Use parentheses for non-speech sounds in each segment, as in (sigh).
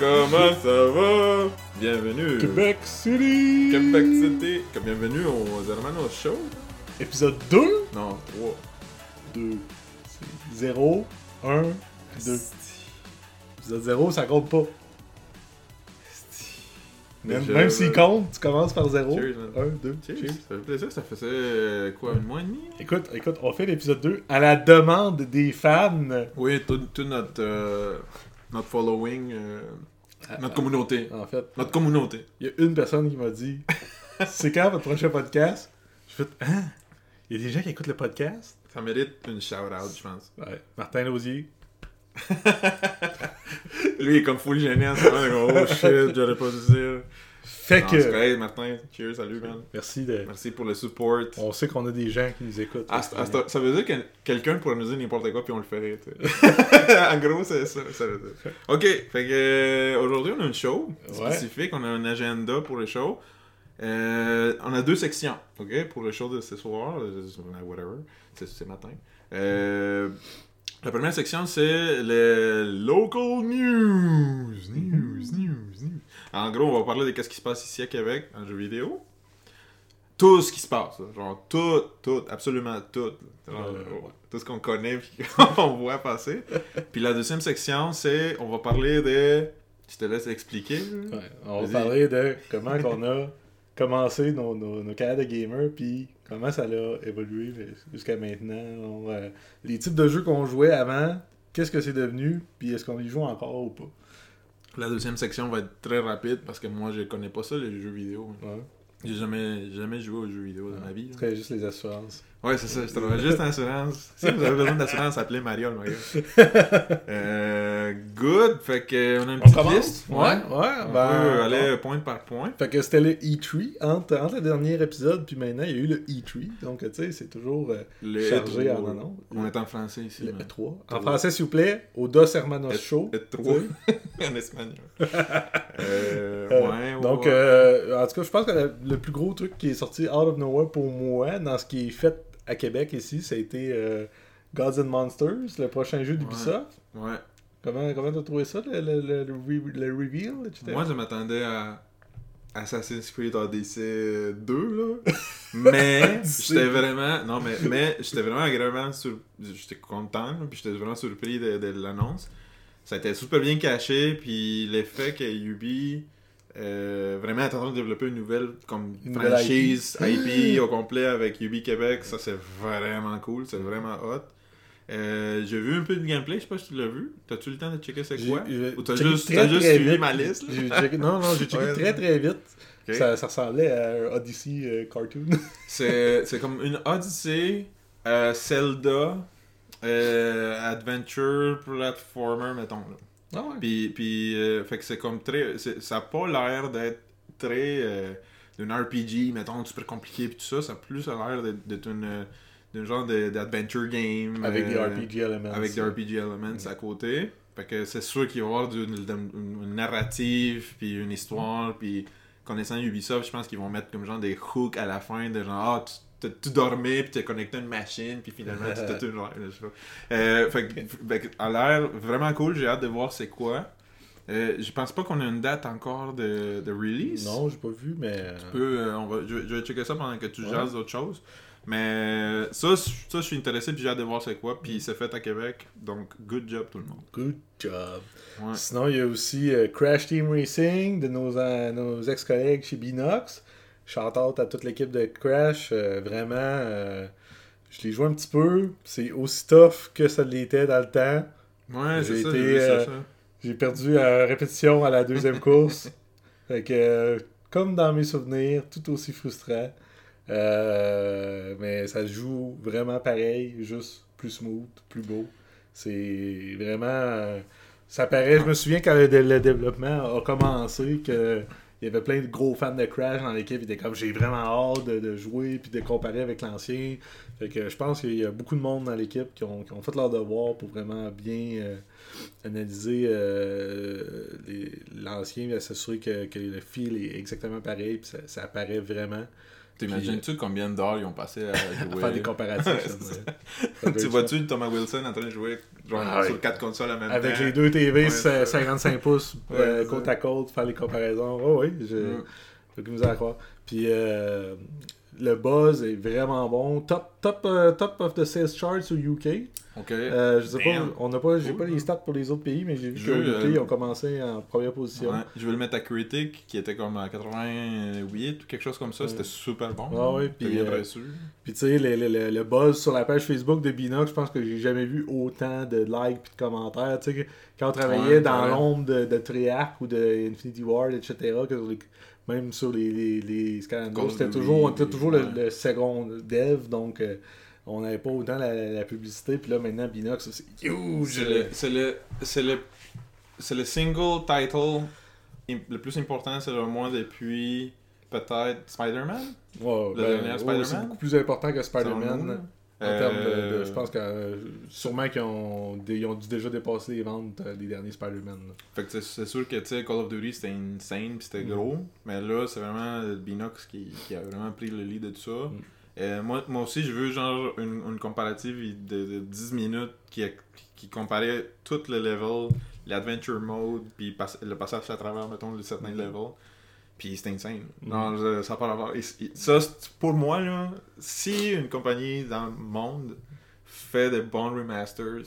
Comment ça va? Bienvenue. Québec City! Québec City. Bienvenue aux Hermanos Show. Épisode 2? Non, 3. 2. 0, 1, 2. Épisode 0, ça compte pas. Même, même s'il compte, tu commences par 0. Cheers, man. 1, 2, Cheers. cheers. Ça fait plaisir, ça faisait euh, quoi, un mois et demi? Écoute, écoute, on fait l'épisode 2 à la demande des fans. Oui, tout, tout notre, euh, notre following, euh, notre communauté. En fait, Notre communauté. il y a une personne qui m'a dit (laughs) C'est quand votre prochain podcast? Je fais Hein? Il y a des gens qui écoutent le podcast? Ça mérite une shout-out, je pense. Ouais. Martin Lausier. (laughs) Lui, il est comme en ce moment. Oh shit, j'aurais pas dû dire. Fait que. correct, Martin. Cheers, salut, man. Merci de. Merci pour le support. On sait qu'on a des gens qui nous écoutent. Ah, ah, ça veut dire que quelqu'un pourrait nous dire n'importe quoi puis on le ferait. (laughs) en gros, c'est ça, ça veut dire. Ok, fait que euh, aujourd'hui on a une show Ouais. spécifique, on a un agenda pour le show. Euh, on a deux sections, ok, pour le show de ce soir, euh, whatever, c'est ce matin. Euh, la première section c'est le local news, news, news, news. En gros, on va parler de qu'est-ce qui se passe ici à Québec en jeu vidéo tout ce qui se passe. là. Genre, tout, tout, absolument tout. Genre, Euh, ouais, Tout ce qu'on connaît puis (laughs) qu'on voit passer. puis la deuxième section, c'est, on va parler de... Je te laisse expliquer. Ouais, on va parler de comment qu'on a commencé nos, nos, nos carrières de gamer, puis comment ça a évolué jusqu'à maintenant. On, euh, les types de jeux qu'on jouait avant, qu'est-ce que c'est devenu, puis est-ce qu'on y joue encore ou pas? La deuxième section va être très rapide parce que moi, je connais pas ça, les jeux vidéo. Ouais. J'ai jamais, jamais joué aux jeux vidéo dans ma vie. Serait juste les assurances. Ouais, c'est ça. Je travaille juste en assurance. Si vous avez besoin d'assurance, appelez Mariol, my gars. (laughs) Euh, good. Fait que on a une On petite commence? liste. Ouais, ouais. On ben, peut aller point par point. Fait que c'était le E3. Entre, entre le dernier épisode puis maintenant, il y a eu le E3. Donc, tu sais, c'est toujours euh, Le chargé E3. en annonce. On est en français ici. Le man. E3. En français, s'il vous plaît, au Dos Hermanos Show. Et trois. (laughs) en espagnol. euh, (laughs) Euh, ouais, ouais, Donc, euh, en tout cas, je pense que le plus gros truc qui est sorti out of nowhere pour moi, dans ce qui est fait à Québec ici, ça a été euh, Gods and Monsters, le prochain jeu d'Ubisoft. Ouais. Comment comment t'as trouvé ça, le, le, le, le re- le reveal, etc.? Moi, je m'attendais à Assassin's Creed Odyssey 2, là. (laughs) Mais, (laughs) j'étais vraiment... Non, mais, mais j'étais vraiment agréablement sur... J'étais content, là, puis j'étais vraiment surpris de, de l'annonce. Ça a été super bien caché, puis l'effet que Ubi... euh, vraiment est en train de développer une nouvelle comme Une nouvelle franchise IP. (laughs) au complet avec Ubi Québec, ça c'est vraiment cool, c'est vraiment hot. Euh, j'ai vu un peu de gameplay, je sais pas si tu l'as vu. T'as-tu le temps de checker c'est quoi? Ou t'as juste, très, t'as juste suivi vite. ma liste checké- non, non, j'ai checké (laughs) Ouais, très très vite. Ça, ça ressemblait à un Odyssey euh, cartoon. (laughs) C'est c'est comme une Odyssey, Zelda, Adventure, Platformer, mettons. Là. Ah ouais. Puis, puis euh, fait que c'est comme très. Ça a pas l'air d'être très. euh, d'une RPG, mettons, super compliqué, puis tout ça. Ça a plus l'air d'être une. d'un genre de- d'adventure game. Avec des euh, RPG elements. Avec des RPG elements à côté. Fait que c'est sûr qu'il va y avoir du- une, une narrative, puis une histoire, puis connaissant Ubisoft, je pense qu'ils vont mettre comme genre des hooks à la fin, de genre, ah, tu, tu dormais, puis t'es connecté à une machine, puis finalement tu t'as tout. Euh, fait que, fait a l'air vraiment cool, j'ai hâte de voir c'est quoi. Euh, je pense pas qu'on a une date encore de, de release. Non, j'ai pas vu, mais. euh, Peu, euh, on va, je, vais- je vais checker ça pendant que tu Ouais. jases d'autres choses. Mais ça, ça, je suis intéressé puis j'ai hâte de voir c'est quoi. Puis c'est fait à Québec. Donc, good job tout le monde. Good job. Ouais. Sinon, il y a aussi euh, Crash Team Racing de nos, euh, nos ex-collègues chez Binox. Shout out à toute l'équipe de Crash. euh, vraiment, euh, je l'ai joué un petit peu. C'est aussi tough que ça l'était dans le temps. Ouais, J'ai c'est ça, été, j'ai euh. J'ai perdu à répétition à la deuxième (laughs) course. Fait que, comme dans mes souvenirs, tout aussi frustrant. Euh, mais ça se joue vraiment pareil, juste plus smooth, plus beau. C'est vraiment. ça paraît. Je me souviens quand le, le développement a commencé que. Il y avait plein de gros fans de Crash dans l'équipe. Ils étaient comme j'ai vraiment hâte de, jouer puis de comparer avec l'ancien. Fait que je pense qu'il y a beaucoup de monde dans l'équipe qui ont, qui ont fait leur devoir pour vraiment bien euh, analyser euh, l'ancien et s'assurer que, que le feel est exactement pareil. Puis ça, ça apparaît vraiment. T'imagines-tu combien d'heures ils ont passé à (laughs) à jouer? faire des comparatifs. (laughs) ouais. Tu vois-tu Thomas Wilson en train de jouer genre, Ah sur quatre consoles en même Avec temps? les deux TV, Ouais, c'est ça. 55 pouces, euh, côte à côte, faire les comparaisons. Oh oui, j'ai Mm. de misère à croire. Puis euh, le buzz est vraiment bon. Top, top, euh, top of the sales charts au UK. Ok. Euh, je sais pas, on n'a pas, j'ai Cool, pas les stats pour les autres pays, mais j'ai vu Je, qu'au UK, euh, ils ont commencé en première position. Ouais, je vais le mettre à Critic qui était comme à 88 ou quelque chose comme ça. Ouais. C'était super bon. Ah ouais, J'étais puis, bien euh, reçu. Puis tu sais, le, le- le- le buzz sur la page Facebook de Binox, je pense que j'ai jamais vu autant de likes et de commentaires. Tu sais, quand on travaillait Ouais, dans ouais. l'ombre de, de Treyarch ou de Infinity Ward, etc., que les- même sur les, les, les c'était toujours, on était toujours le, ouais. le second dev, donc euh, on n'avait pas autant la, la publicité. Puis là, maintenant, Binox, c'est huge! C'est le, le, le, le single title le plus important selon moi depuis peut-être Spider-Man? Ouais, le ben, dernier Spider-Man? c'est beaucoup plus important que Spider-Man. En termes de, de- Euh, Je pense que sûrement qu'ils ont, ils ont dû déjà dépasser les ventes euh, des derniers Spider-Man. Fait que c'est- sûr que tu sais, Call of Duty c'était insane pis c'était Mm. gros, mais là c'est vraiment Binox qui, qui a vraiment pris le lead de tout ça. Mm. Euh, moi, moi aussi je veux genre une, une comparative de, de 10 minutes qui, qui comparait tout le level, l'adventure mode, puis pass- le passage à travers, mettons, le certain Mm. level. Puis c'était insane. Mm. Non, je- ça n'a pas rapport. Ça, c'est- pour moi, là, si une compagnie dans le monde fait de bons remasters,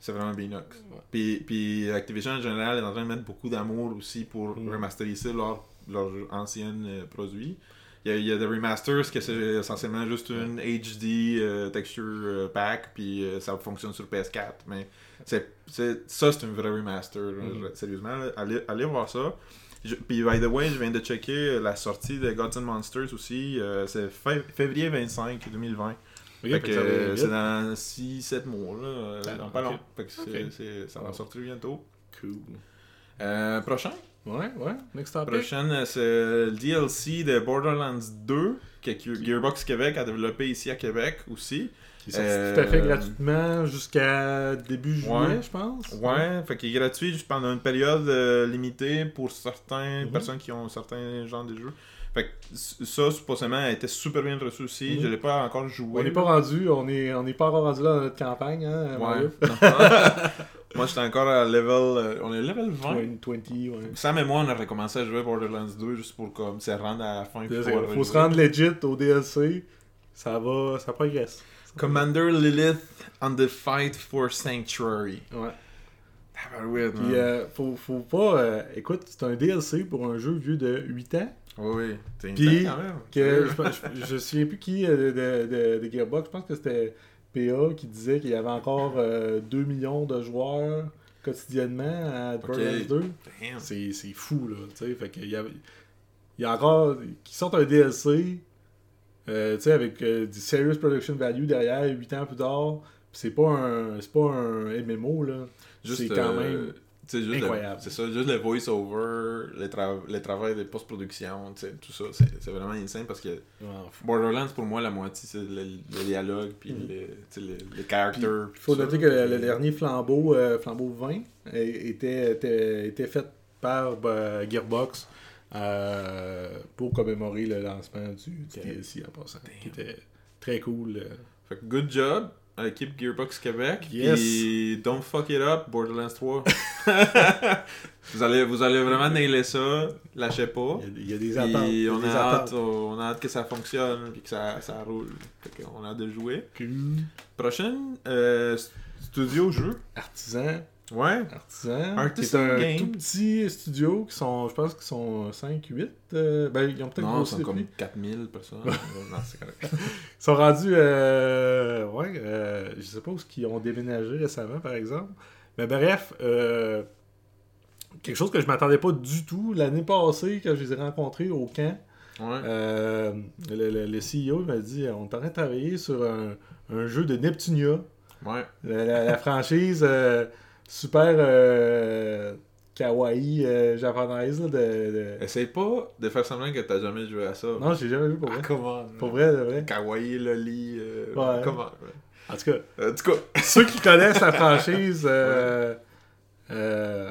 c'est vraiment Binox. Ouais. Puis, puis Activision en général est en train de mettre beaucoup d'amour aussi pour Mm. remasteriser leurs leur anciens euh, produits. Il y, a, il y a des remasters que c'est essentiellement juste une HD euh, texture euh, pack, puis euh, ça fonctionne sur PS4. Mais c'est c'est- ça, c'est un vrai remaster, Mm. sérieusement. Allez, allez voir ça. Je- puis, by the way, je viens de checker la sortie de Gods and Monsters aussi. euh, c'est février 25 2020. Ok, Fait fait que que ça va euh, vite. c'est dans 6-7 mois, là. Ah, dans pas long. Fait que ça va sortir bientôt. Cool. Euh, prochain? Ouais, ouais. Next topic. Prochaine, c'est le DLC de Borderlands 2 que Ge- Gearbox Québec a développé ici à Québec aussi. Qui est Euh, tout à fait gratuitement jusqu'à début juillet, Ouais. je pense. Ouais, fait qu'il est gratuit juste pendant une période euh, limitée pour certaines Mhm. personnes qui ont certains genres de jeux. Fait que ça, supposément, a été super bien reçu aussi. Mhm. Je l'ai pas encore joué. On n'est pas rendu, on est, on n'est pas encore rendu là dans notre campagne, hein, Ouais. (laughs) Moi, j'étais encore à level. euh, on est level 20. 20, 20, ouais. Sam et moi, on a recommencé à jouer Borderlands 2 juste pour comme se rendre à la fin. Il faut, se rendre legit au DLC. Ça va, ça progresse. Commander Lilith on the fight for Sanctuary. Ouais. Tabarouette, Puis, man. euh, faut, faut pas. euh, écoute, c'est un DLC pour un jeu vieux de 8 ans. Oui, oui. T'es Puis, quand même. Que, je, je, je sais plus qui euh, de, de, de, de Gearbox. Je pense que c'était PA qui disait qu'il y avait encore euh, 2 millions de joueurs quotidiennement à Borderlands 2. Damn. C'est c'est fou, là. tu sais. Fait qu'il y a, il y a encore. qui sortent un DLC, euh, tu sais, avec euh, du serious production value derrière, 8 ans plus tard. C'est pas un c'est pas un MMO, là. C'est quand euh, même juste incroyable. le- C'est ça, juste le voice-over, le, tra- le travail de post-production, tout ça, c'est vraiment insane parce que. Borderlands, pour moi, la moitié, c'est le, le dialogue, puis sais, les, les characters. Il faut noter que le, le dernier flambeau, euh, flambeau 20, euh, était, était, était fait par euh, Gearbox euh, pour commémorer le lancement du, du. DLC en passant. Qui était très cool. euh. Fait que good job à l'équipe Gearbox Québec. Yes. Puis don't fuck it up, Borderlands 3. (laughs) vous, allez, vous allez vraiment nailer ça, lâchez pas. Il y a, il y a des attentes. a on a, hâte, on a hâte que ça fonctionne, puis que ça, ça roule. Fait qu'on a hâte de jouer. Cool. Prochaine, euh, studio jeu. Artisan. Ouais. Artisan. Artisan qui est un Game. tout petit studio qui sont, je pense qu'ils sont 5-8. euh, ben, ils ont peut-être Non, c'est depuis. comme 4000 personnes. (laughs) non, c'est correct. Ils sont rendus, euh, ouais, euh, je sais pas où ils ont déménagé récemment, par exemple. Mais bref, euh, quelque chose que je m'attendais pas du tout l'année passée quand je les ai rencontrés au camp. Ouais. euh, le, le- le CEO m'a dit on est en train de travailler sur un, un jeu de Neptunia. Ouais. La, la- la (laughs) franchise euh, super euh, kawaii euh, japonaise là, de, de- Essaye pas de faire semblant que t'as jamais joué à ça. Non, j'ai jamais vu pour vrai. Ah, comment Pour vrai, de vrai. Kawaii, Loli. Euh, Ouais. Comment En tout cas, En tout cas, (laughs) ceux qui connaissent la franchise. euh, euh,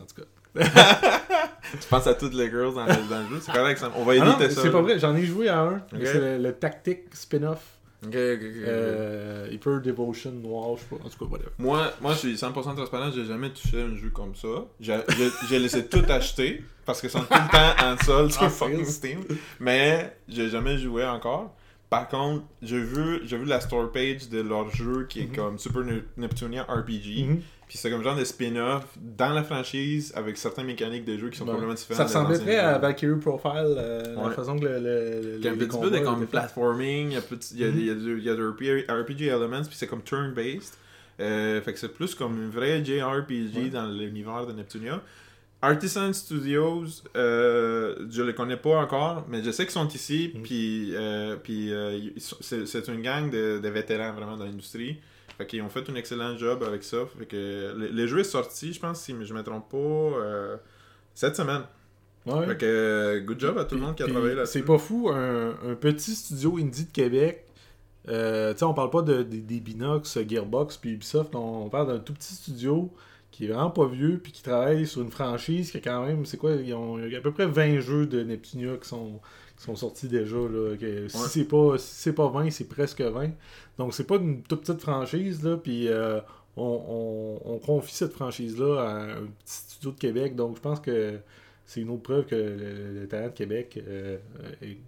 en tout cas. (laughs) penses à toutes les girls dans le, dans le jeu? C'est correct, on va Ah non, éviter ça. c'est pas vrai, j'en ai joué à un. C'est le, le Tactic spin-off. Ok, ok, ok. Euh, Hyper Devotion Noir, je sais pas. En tout cas, whatever. Moi, moi, je suis 100% transparent, j'ai jamais touché un jeu comme ça. J'ai laissé tout acheter parce que sont tout le temps en solde (laughs) sur Ah, fucking? Steam. Mais j'ai jamais joué encore. Par contre, j'ai vu, j'ai vu la store page de leur jeu qui est Mhm. comme Super Ne- Neptunia RPG. Mhm. Puis c'est comme genre de spin-off dans la franchise avec certaines mécaniques de jeu qui sont Ouais. complètement différentes. Ça ressemblait très à. Valkyrie Profile, euh, la Ouais. façon que le. le, Il y a un les petit peu de comme platforming, il y a, y a, il y a du, il y a du RPG, elements, puis c'est comme turn-based. Euh, fait que c'est plus comme une vraie JRPG Ouais. dans l'univers de Neptunia. Artisan Studios, euh, je les connais pas encore, mais je sais qu'ils sont ici, Mhm. puis, euh, puis euh, c'est une gang de, de vétérans vraiment dans l'industrie. Fait qu'ils ont fait un excellent job avec ça. Fait que le, le jeu est sorti, je pense, si je me trompe pas, euh, cette semaine. Ouais. Fait que euh, good job à tout le monde qui a travaillé là-dessus. C'est pas fou, un, un petit studio indie de Québec. Euh, tu sais, on parle pas de, des- des Binox, Gearbox, puis Ubisoft. On, on parle d'un tout petit studio qui est vraiment pas vieux, puis qui travaille sur une franchise qui a quand même, c'est quoi, ils ont il y a à peu près 20 jeux de Neptunia qui sont, sont sortis déjà. Là, que si c'est pas, si c'est pas 20, c'est presque 20. Donc c'est pas une toute petite franchise, là, puis euh, on, on- on confie cette franchise-là à un petit studio de Québec. Donc je pense que c'est une autre preuve que le, le talent de Québec euh,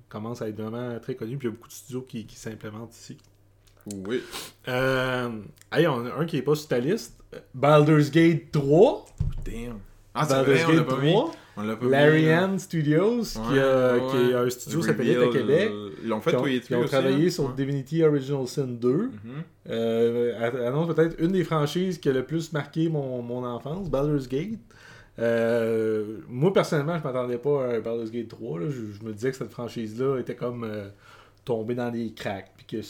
commence à être vraiment très connu. Puis il y a beaucoup de studios qui, qui s'implémentent ici. Oui. Euh, hey, on a un qui est pas sur ta liste. Baldur's Gate 3. Damn. Ah, c'est Baldur's vrai, on l'a Gate pas mis. 3. On l'a pas mis, Larry. Ann Studios, qui, a- qui est un studio satellite à reveal, Québec. euh, Ils l'ont fait Qui ont, travaillé hein. sur. Divinity Original Sin 2. Mhm. Euh, annonce peut-être une des franchises qui a le plus marqué mon, mon enfance, Baldur's Gate. Euh, moi, personnellement, je m'attendais pas à Baldur's Gate 3. là. Je, me disais que cette franchise-là était comme euh, tombée dans des cracks. Puis que je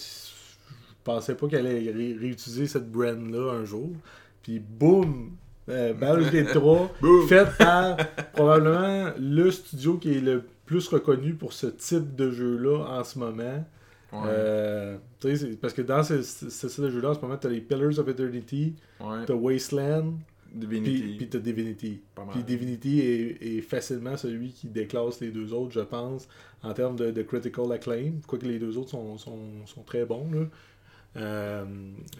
pensais pas qu'elle allait ré- réutiliser cette brand-là un jour. Puis boum! Euh, Baldur's Gate 3, Boum! fait par probablement le studio qui est le plus reconnu pour ce type de jeu-là en ce moment. Ouais. Euh, parce que dans ce, jeu-là, en ce moment, t'as les Pillars of Eternity, ouais. t'as Wasteland, Divinity. puis t'as Divinity. Puis Divinity est, est facilement celui qui déclasse les deux autres, je pense, en termes de, de critical acclaim, quoique les deux autres sont, sont, sont très bons. Là. Euh,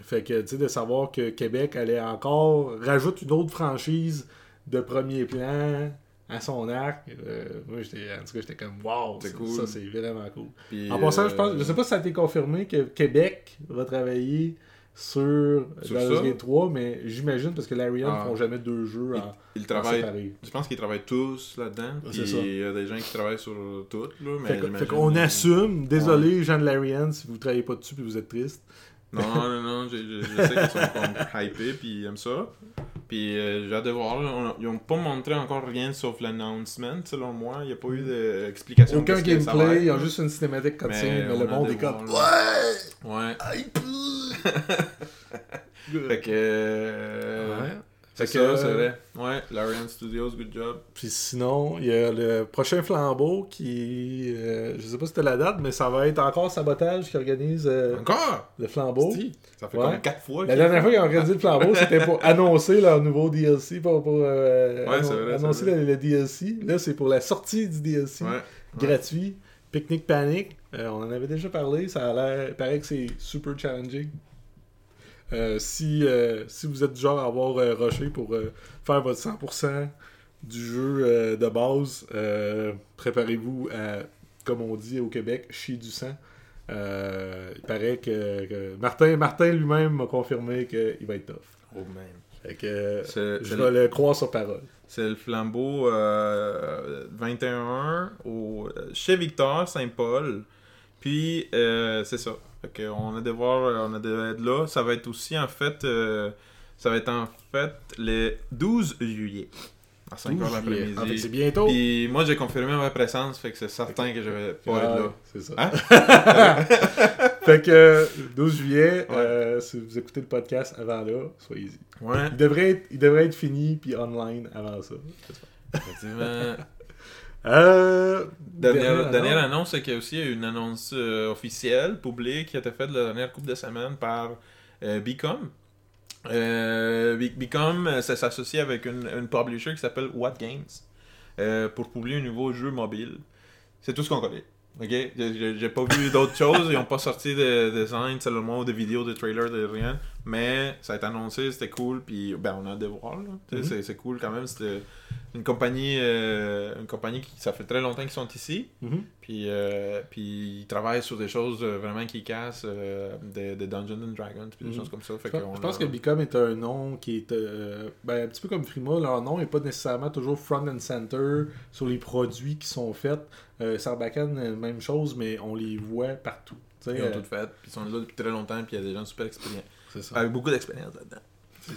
fait que, tu sais, de savoir que Québec allait encore rajoute une autre franchise de premier plan à son arc, euh, moi, j'étais, en tout cas, j'étais comme, wow, C'est ça, cool. ça, c'est vraiment cool. Puis, En passant, je euh, pense, je sais pas si ça a été confirmé que Québec va travailler sur, Sur Baldur's ça? Gate 3, mais j'imagine parce que Larian ne Ah. font jamais deux jeux en, Ils en travaillent. Je pense qu'ils travaillent tous là-dedans. Ouais, ça. il y a des gens qui travaillent sur tout, là. Mais Fait, qu'on assume, désolé Jean de Larian si vous travaillez pas dessus et vous êtes triste. Non, non, non, je, je- je sais qu'ils sont comme hypés puis ils aiment ça. Puis euh, j'ai hâte de voir. là. On- ils ont pas montré encore rien sauf l'announcement, selon moi. Il n'y a pas eu d'explication. Aucun ça gameplay, ils ont juste une cinématique cutscene, Mais mais, le monde de est comme Ouais! Ouais. Hype! Fait que. euh, Ouais. Ça, c'est vrai. Ouais, Larian Studios, good job. Puis sinon, il y a le prochain flambeau qui. euh, je sais pas si c'était la date, mais ça va être encore Sabotage qui organise euh, Encore? le flambeau. Si, Ça fait Ouais. comme 4 fois. La dernière fois qu'ils ont organisé le flambeau, (laughs) c'était pour annoncer leur nouveau DLC, pour, pour euh, Ouais, c'est annon- vrai, c'est annoncer vrai. le, le DLC. Là, c'est pour la sortie du DLC Ouais. gratuit. Picnic Panic, euh, on en avait déjà parlé, ça a l'air, il paraît que c'est super challenging. Euh, si, euh, si vous êtes du genre à avoir euh, rushé pour euh, faire votre 100% du jeu de base, préparez-vous à, comme on dit au Québec, chier du sang. Il paraît que, que Martin, Martin lui-même m'a confirmé qu'il va être tough. Oh man. Fait que je vais le, le croire sur parole. c'est le flambeau euh, 21 au, chez Victor Saint-Paul. Puis, c'est ça. Fait que on a de voir, on a de être là. Ça va être aussi en fait, euh, ça va être en fait le 12 juillet. À 5h Ah, fait que c'est l'après-midi. bientôt. Puis moi j'ai confirmé ma présence, fait que c'est certain que je vais pas être là. C'est ça. Hein? (laughs) fait que euh, 12 juillet, Ouais. euh, si vous écoutez le podcast avant là, soyez-y. Ouais. Il devrait être, il devrait être fini puis online avant ça. Effectivement. Euh, Dernière, annonce. dernière annonce, c'est qu'il y a aussi une annonce euh, officielle, publique, qui a été faite la dernière couple de semaines par euh, Becom. Euh, Be- Becom, ça s'associe avec une, une publisher qui s'appelle What Games. euh, pour publier un nouveau jeu mobile. C'est tout ce qu'on connaît. Ok, J'ai- pas vu d'autres (laughs) choses, ils ont pas sorti de design seulement, de vidéos, de trailers, de rien. Mais ça a été annoncé, c'était cool, puis ben on a hâte de voir. là. Tu sais, Mhm. c'est- cool quand même. C'était une compagnie, euh, une compagnie qui ça fait très longtemps qu'ils sont ici. Mhm. Puis, euh, puis ils travaillent sur des choses euh, vraiment qui cassent, euh, des, des Dungeons and Dragons, puis des Mhm. choses comme ça. Fait Je, pense a- que Become est un nom qui est ben, un petit peu comme Frima. Leur nom n'est pas nécessairement toujours front and center sur les produits qui sont faits. Sarbacane, même chose, mais on les voit partout. Ils ont tout fait, puis ils sont là depuis très longtemps, puis il y a des gens super expérients. Ça. Avec beaucoup d'expérience là-dedans.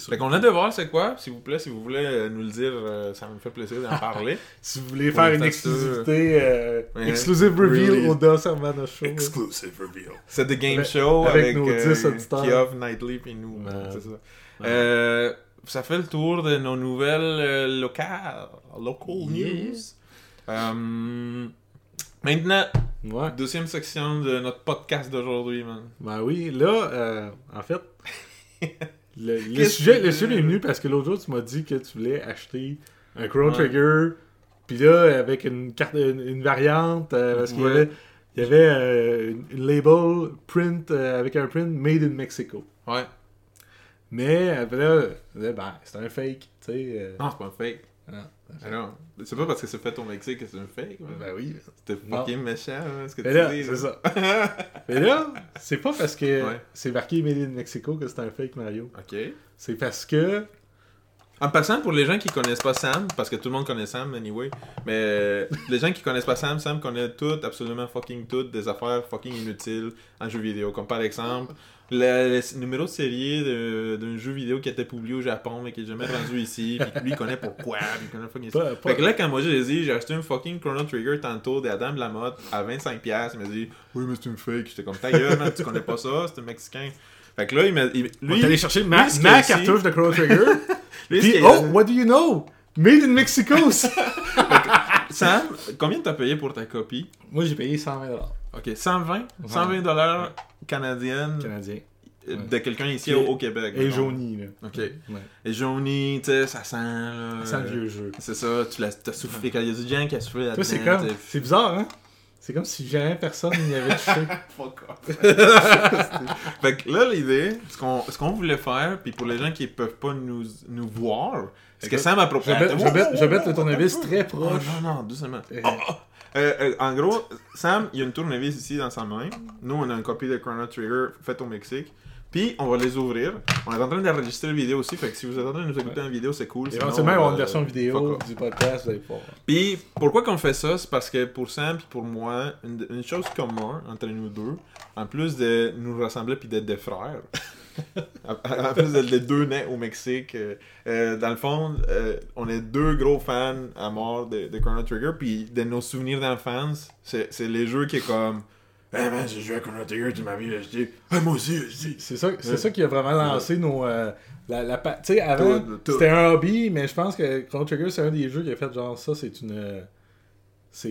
Fait qu'on a de voir c'est quoi, s'il vous plaît, si vous voulez euh, nous le dire, euh, ça me fait plaisir d'en parler. (laughs) Si vous voulez Pour faire une exclusivité, euh, Ouais. exclusive reveal Really? au Das Hermano Show. Exclusive reveal. C'est The Game Avec- Show avec avec, nos euh, 10 auditeurs. Kioff, Nightly, puis nous. Ouais. c'est ça. Ouais. Euh, ça fait le tour de nos nouvelles euh, locales, local Yeah. news. Euh, maintenant, Ouais. deuxième section de notre podcast d'aujourd'hui, man. Ben oui, là, euh, en fait, le, sujet, que- le sujet est venu parce que l'autre jour, tu m'as dit que tu voulais acheter un Chrono Ouais. Trigger, puis là, avec une carte, une, une variante, euh, parce qu'il y avait, il y avait euh, une, label print, euh, avec un print Made in Mexico. Ouais. Mais là, ben, c'est un fake, tu sais. Non, c'est pas un fake. Non. Ah non. C'est pas parce que c'est fait au Mexique que c'est un fake. Ben oui. C'était fucking méchant, hein, ce que Mais tu là, dis. c'est ça. (laughs) Mais là, c'est pas parce que Ouais. c'est marqué Made in Mexico que c'est un fake Mario. Ok. C'est parce que En passant, pour les gens qui connaissent pas Sam, parce que tout le monde connaît Sam anyway, mais euh, les gens qui connaissent pas Sam, Sam connaît tout, absolument fucking tout, des affaires fucking inutiles en jeu vidéo. Comme par exemple, le, le numéro de série d'un jeu vidéo qui a été publié au Japon mais qui est jamais rendu ici, puis lui il connaît pourquoi, puis il connaît fucking ça. Pas- Fait que là, quand moi j'ai dit, j'ai acheté un fucking Chrono Trigger tantôt d'Adam Lamotte à 25$, il m'a dit, oui, mais c'est une fake. J'étais comme, ta gueule, man, tu connais pas ça, c'est un Mexicain. Fait que là, il m'a. il- on Lui, est allé chercher ma, lui, ma cartouche de Chrono Trigger. (laughs) Puis, a- oh, what do you know? Made in Mexico! (laughs) Sam, combien t'as payé pour ta copie? Moi, j'ai payé 120 Ok, 120 120 dollars canadiennes canadiens. euh, Ouais. de quelqu'un ici au, au Québec. Et jauni, là. Ok. Ouais. Et jauni, tu sais, ça sent. Là, Ça sent le euh, vieux jeu. C'est ça, tu l'as t'as soufflé. Quand il y a du gens qui a soufflé là-dedans. Toi, c'est comme. C'est bizarre, hein? C'est comme si jamais personne n'y avait touché. (laughs) Fuck off. (laughs) fait que là, l'idée, ce qu'on ce qu'on voulait faire, puis pour les gens qui peuvent pas nous, nous voir, ce que Écoute, Sam a Je proposé. vais, je vais- mettre le tournevis très Oh, proche. non, non, doucement. Euh, Oh, oh. Euh, euh, en gros, Sam, il y a une tournevis ici dans sa main. Nous, on a une copie de Chrono Trigger faite au Mexique. Puis, on va les ouvrir. On est en train d'enregistrer la vidéo aussi. Fait que si vous êtes en train de nous écouter en vidéo, c'est cool. Éventuellement, il va avoir euh, une version vidéo du podcast, vous allez pouvoir. Puis, pourquoi qu'on fait ça? C'est parce que pour Sam puis pour moi, une, une chose commune entre nous deux, en plus de nous ressembler puis d'être des frères, (laughs) en plus d'être les deux nés au Mexique, euh, euh, dans le fond, euh, on est deux gros fans à mort de, de Chrono Trigger. Puis, de nos souvenirs d'enfance, c'est c'est les jeux qui est comme. Hey man, j'ai joué à Chrono Trigger, tu m'as vu acheter. Ah, moi aussi, aussi. C'est ça, c'est Ouais. ça qui a vraiment lancé nos. euh, la, la Tu sais, avant, c'était un hobby, mais je pense que Chrono Trigger, c'est un des jeux qui a fait genre ça, c'est une. euh, C'est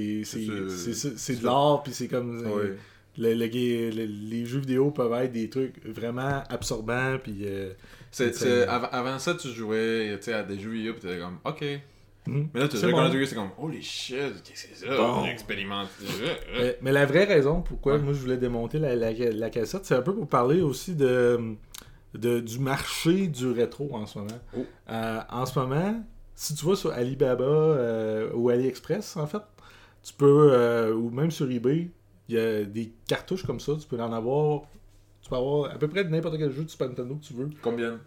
de l'art, puis c'est comme. euh, Ouais. le- le ga- le- les jeux vidéo peuvent être des trucs vraiment absorbants, puis. euh, C'est- avant, avant ça, tu jouais à des jeux vidéo, puis t'étais comme, ok. Hmm. Mais là, tu joues à bon. C'est comme, holy shit, qu'est-ce que c'est ça? Bon. On expérimente. Mais, mais la vraie raison pourquoi Ouais. moi je voulais démonter la, la, la cassette, c'est un peu pour parler aussi de, de- du marché du rétro en ce moment. Oh. Euh, en ce moment, si tu vas sur Alibaba euh, ou AliExpress, en fait, tu peux, euh, ou même sur eBay, il y a des cartouches comme ça, tu peux en avoir. Tu peux avoir à peu près n'importe quel jeu de Super Nintendo que tu veux Combien?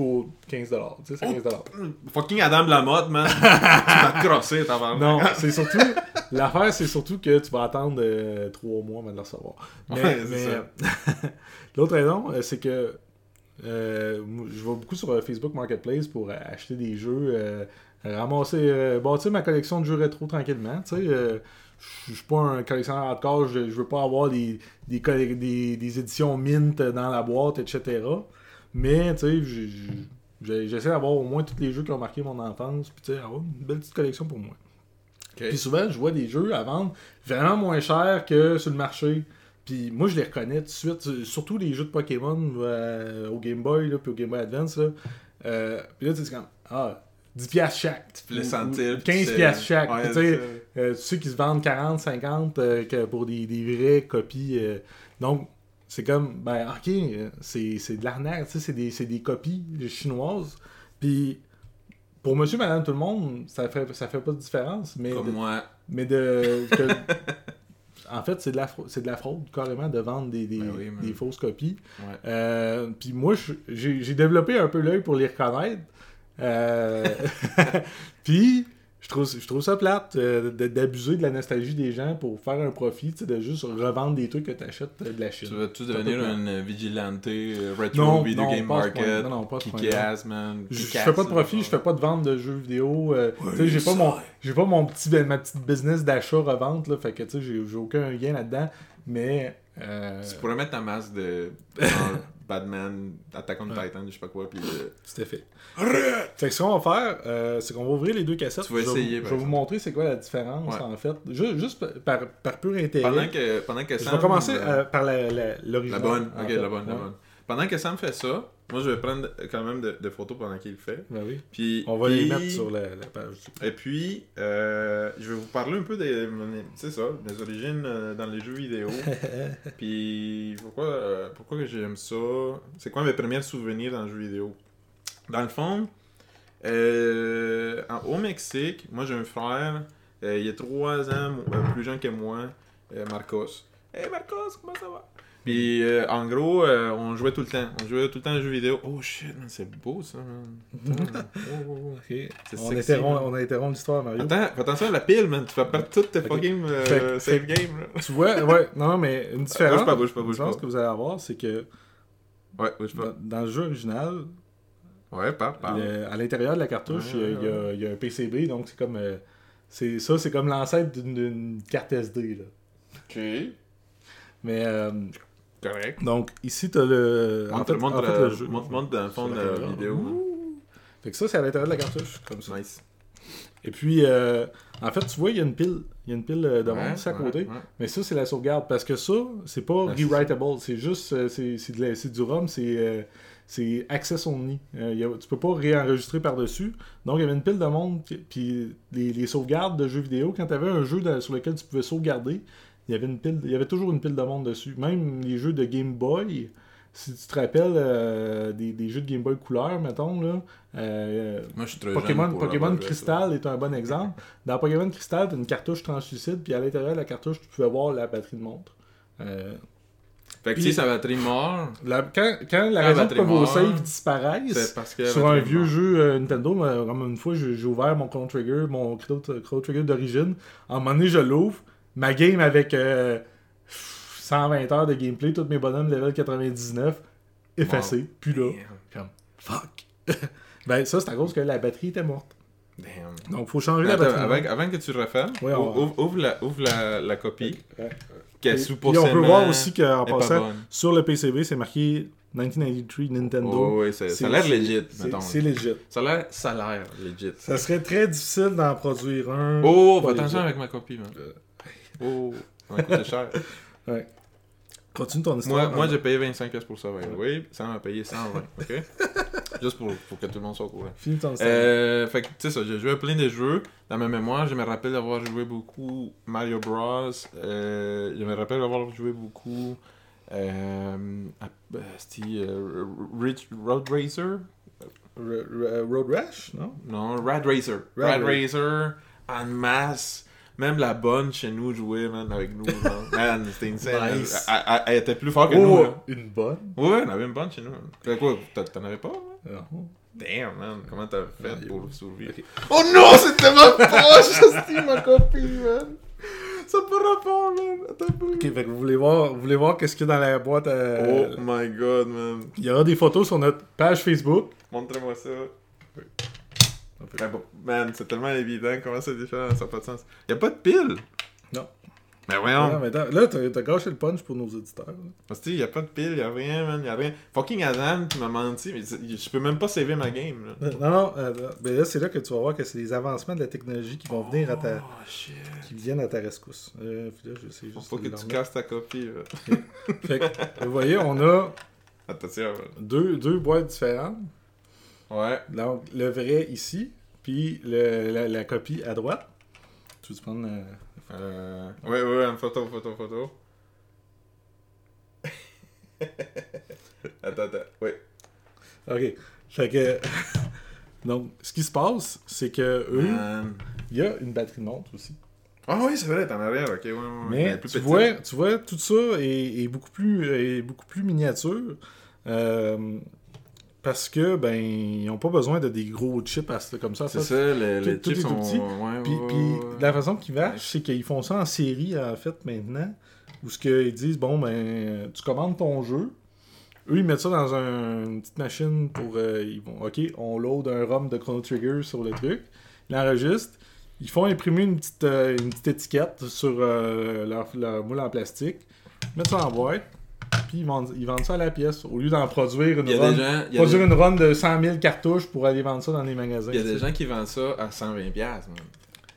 Pour 15$. Tu sais, c'est 15$. Fucking Adam Lamotte, man. (laughs) tu m'as crossé, t'as Non, c'est surtout. L'affaire, c'est surtout que tu vas attendre euh, trois mois avant de le recevoir. Mais, Ouais, euh, (laughs) l'autre raison, euh, c'est que euh, je vais beaucoup sur Facebook Marketplace pour acheter des jeux, euh, ramasser, bâtir ma collection de jeux rétro tranquillement. Tu sais, je suis pas un collectionneur hardcore, je, je veux pas avoir des, des, des éditions mint dans la boîte, etc. Mais, tu sais, j'essaie d'avoir au moins tous les jeux qui ont marqué mon enfance, puis tu sais, avoir une belle petite collection pour moi. Puis souvent, je vois des jeux à vendre vraiment moins cher que sur le marché. Puis moi, je les reconnais tout de suite. Surtout les jeux de Pokémon euh, au Game Boy, là, puis au Game Boy Advance. Là. Euh, puis là, tu sais, comme, ah, 10 piastres chaque. peux les Ou- sentir, ou puis 15 c'est- piastres chaque. Ouais, Tu sais, euh, ceux qui se vendent 40, 50 euh, que pour des, des vraies copies. donc, c'est comme, ben, ok, c'est de l'arnaque, tu sais, c'est des, des copies chinoises. Puis, pour monsieur, madame, tout le monde, ça fait, ça fait pas de différence. Mais Comme de- moi. mais de. que- (laughs) en fait, c'est de, la fraude, c'est de la fraude, carrément, de vendre des, des, Ben oui, des fausses copies. Ouais. Euh, Puis moi, j'ai développé un peu l'œil pour les reconnaître. Euh, (laughs) Puis, je trouve, je trouve ça plate euh, d'abuser de la nostalgie des gens pour faire un profit, tu sais, de juste revendre des trucs que tu achètes de la Chine. Tu vas-tu un devenir une vigilante euh, retro Non, video non, game market? non, non, pas. Kick-ass, man. Je, je Kick-ass, fais pas de profit, je fais pas de vente de jeux vidéo. euh, tu sais, j'ai pas mon j'ai pas mon petit ma petite business d'achat revente là, fait que tu sais j'ai aucun lien là-dedans, mais euh, Tu pourrais mettre ta masque de (laughs) Batman, Attack on Titan, je sais pas quoi, puis euh, c'était fait. Fait que ce qu'on va faire, euh, c'est qu'on va ouvrir les deux cassettes. Tu vas je vais essayer, vous- Je vais vous montrer c'est quoi la différence Ouais. en fait. Ju- Juste, par, par pur intérêt. pendant que, pendant que Je Sam... vais commencer euh, euh, par la- la- La l'original. bonne, en ok, fait. la bonne, la bonne. Pendant que Sam fait ça, moi je vais prendre quand même de, de photos pendant qu'il le fait. Ben oui. Puis, On va les mettre sur la, la page. Et puis, euh, je vais vous parler un peu des, c'est ça, mes origines euh, dans les jeux vidéo. (laughs) puis pourquoi, euh, pourquoi que j'aime ça? C'est quoi mes premiers souvenirs dans les jeux vidéo? Dans le fond, en- au Mexique, moi j'ai un frère, il est trois ans plus jeune que moi, Marcos. Hey Marcos, comment ça va? Puis euh, en gros, euh, on jouait tout le temps. On jouait tout le temps aux jeux vidéo. Oh shit, man, c'est beau ça, man. (laughs) Oh, oh, oh. On, interrompt, on interrompt l'histoire, Mario. Attends, fais attention à la pile, man. Tu vas perdre toutes tes fucking euh, save games, là. Tu vois, ouais, non, mais une différence. Bouge pas, bouge pas, bouge pas. que vous allez avoir, c'est que Ouais, bouge dans, pas. dans le jeu original, Ouais, le- à l'intérieur de la cartouche, Ouais, il y a- y, y un PCB, donc c'est comme. euh, c'est ça, c'est comme l'ancêtre d'une- carte SD. Là. Ok. Mais euh, Correct. donc ici, t'as le. en Montre, fait- montre, en fait, le jeu. montre, montre dans le fond de la caméra. vidéo. man. Fait que ça, c'est à l'intérieur de la cartouche, comme ça. Nice. Et puis, euh, en fait, tu vois, il y a une pile. Il y a une pile euh, de Ouais, monde ici à côté. ouais. Mais ça, c'est la sauvegarde. Parce que ça, c'est pas c'est rewritable. C'est juste, euh, c'est c'est de la- c'est du ROM, c'est euh, c'est access only. Euh, il y a- tu peux pas réenregistrer par-dessus. Donc, il y avait une pile de monde. Puis, les, les sauvegardes de jeux vidéo, quand tu avais un jeu dans- sur lequel tu pouvais sauvegarder, il y avait une pile, il y avait toujours une pile de monde dessus. Même les jeux de Game Boy. Si tu te rappelles euh, des, des jeux de Game Boy couleur, mettons, là, euh, Moi, je suis trop Pokémon, Pokémon. Crystal est un bon exemple. Dans Pokémon Crystal, tu as une cartouche translucide, puis à l'intérieur de la cartouche, tu pouvais voir la batterie de montre. Euh, Fait que Puis- si sa batterie mort, la- quand, quand la raison pour vos saves disparaissent sur un vieux jeu euh, Nintendo, comme une fois, j'ai ouvert mon Chrono Trigger, mon Chrono Trigger d'origine. À un moment donné, je l'ouvre. Ma game avec euh, 120 heures de gameplay, tous mes bonhommes level 99, effacés. Puis là, comme fuck. (laughs) ben, ça, c'est à cause que la batterie était morte. Damn. Donc, faut changer la batterie. avant, avant que tu le refasses, ouvre, ouvre la, ouvre la, la copie. Ouais. Puis on peut voir aussi qu'en passant, sur le PCB, c'est marqué 1993 Nintendo. Oh, c'est- ça a l'air legit, c'est- mettons. C'est legit. Ça a l'air ça a l'air legit. Ça serait très difficile d'en produire un. Oh, fais attention avec ma copie, man. Oh, ça m'a coûté cher. (laughs) Ouais. Continue ton histoire. Moi, moi j'ai payé 25$ pièces pour ça, the way. Ça m'a payé 120$, ok? (laughs) Juste pour, pour que tout le monde soit au courant. Finis ton histoire. Euh, fait que, tu sais ça, j'ai joué à plein de jeux. Dans ma mémoire, je me rappelle d'avoir joué beaucoup Mario Bros. Euh, je me rappelle d'avoir joué beaucoup... Euh, euh, c'était, euh, Rich Road Racer? R- R- Road Rash, non? Non, Rad Racer. Rad Rad, Racer, en masse. Même la bonne chez nous jouait, man, avec nous. (laughs) man, c'était insane. Nice. Elle, elle- elle était plus forte que nous, là. Oh, une bonne? Ouais, on avait une bonne chez nous. Quoi, t'en- avais pas, man? Non. Damn, man, comment t'as fait pour survivre? Oh non, c'était ma poche, c'était (laughs) ma copie, man. Ça peut rapport, man. Attends. Ok, fait que vous voulez voir, vous voulez voir qu'est-ce qu'il y a dans la boîte. euh, Oh my god, man. Il y aura des photos sur notre page Facebook. Montre-moi ça. Ben man, c'est tellement évident comment c'est différent, ça n'a pas de sens. Y a pas de pile? Non. Mais Non, voyons. mais attends, là, t'as gâché le punch pour nos auditeurs. Parce que y a pas de pile, y a rien, man, y a rien. Fucking Adam, tu m'as menti, mais je peux même pas sauver ma game, là. Euh, Non, non, euh, mais là, c'est là que tu vas voir que c'est les avancements de la technologie qui vont venir à ta, Oh shit. qui viennent à ta rescousse. Euh, puis là, je sais juste Faut que tu casses ta copie, là. Fait que, vous voyez, on a Attention, deux, deux boîtes différentes. Ouais. Donc, le vrai ici, puis le- la, la copie à droite. Tu veux prendre. euh, Euh, ouais, ouais, une photo, photo, photo. (laughs) attends, attends. Ouais. Ok. Fait que. (laughs) Donc, ce qui se passe, c'est que eux, Man. il y a une batterie de montre aussi. Ah oui, c'est vrai, t'es en arrière, ok, ouais, ouais. Mais plus tu vois, tu vois, tout ça est, est beaucoup plus est beaucoup plus miniature. euh, parce que ben ils n'ont pas besoin de des gros chips comme ça. C'est ça. ça, les, les tout- chips tout sont. Ouais, Puis, ouais, puis ouais. la façon qu'ils marchent, c'est qu'ils font ça en série en fait maintenant. Où ce qu'ils disent bon ben tu commandes ton jeu. Eux ils mettent ça dans un- une petite machine pour euh, ils vont OK, on load un ROM de Chrono Trigger sur le truc. Ils l'enregistrent. Ils font imprimer une petite, euh, une petite étiquette sur euh, leur, leur moule en plastique. Ils mettent ça en boîte. Puis ils vendent, ils vendent ça à la pièce. Au lieu d'en produire une Il y a run, des gens, il y a produire des, une run de 100 000 cartouches pour aller vendre ça dans les magasins. il y a des gens qui vendent ça à 120$, man.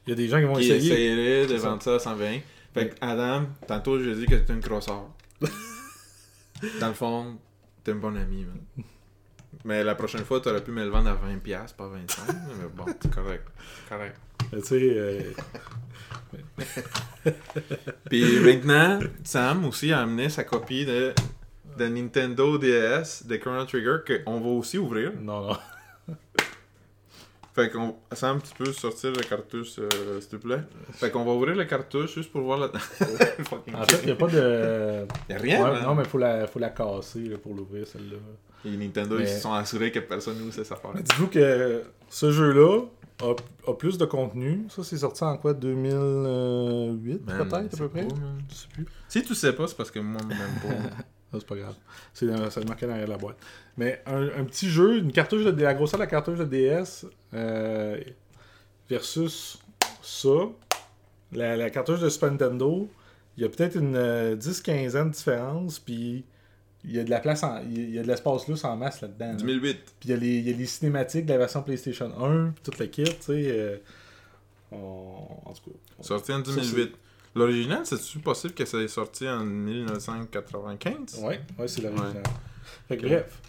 Il y a des gens qui vont Qui essayer. de vendre ça à 120. Fait que, Adam, tantôt, j'ai dit que t'es une crosseur. (laughs) Dans le fond, t'es un bon ami, man. Mais la prochaine fois, t'aurais pu me le vendre à 20$, pas 25$. mais bon, c'est correct. Correct. Tu sais, euh, (laughs) Puis maintenant, Sam aussi a amené sa copie de, de Nintendo DS de Chrono Trigger qu'on va aussi ouvrir. non, non. (laughs) Fait qu'on. Sam, tu peux sortir le cartouche, euh, s'il te plaît? Fait qu'on va ouvrir le cartouche juste pour voir la. (laughs) En fait, il n'y a pas de. (laughs) Y a rien, Ouais, non, mais il faut la, faut la casser là, pour l'ouvrir, celle-là. Et Nintendo, Mais- ils se sont assurés que personne n'ouvre cette affaire. Dites-vous que ce jeu-là a, a plus de contenu. Ça, c'est sorti en quoi 2008 Man, peut-être, à peu près? Je sais plus. Si tu sais pas, c'est parce que moi, même pas. (laughs) Ah, c'est pas grave. C'est c'est marqué derrière la boîte. Mais un, un petit jeu, une cartouche de la grosseur de la cartouche de DS euh, versus ça, la, la cartouche de Super Nintendo, il y a peut-être une euh, 10-15 ans de différence, puis il y a de la place, en- il y a- de l'espace lousse en masse là-dedans. là. 2008. Puis il y, a les, il y a les cinématiques de la version PlayStation 1, puis toute la kit, tu sais. euh, on- en tout cas. on- Sorti en Ça, 2008. L'original, c'est-tu possible que ça ait sorti en 1995? Ouais, ouais, c'est l'original. Fait que bref.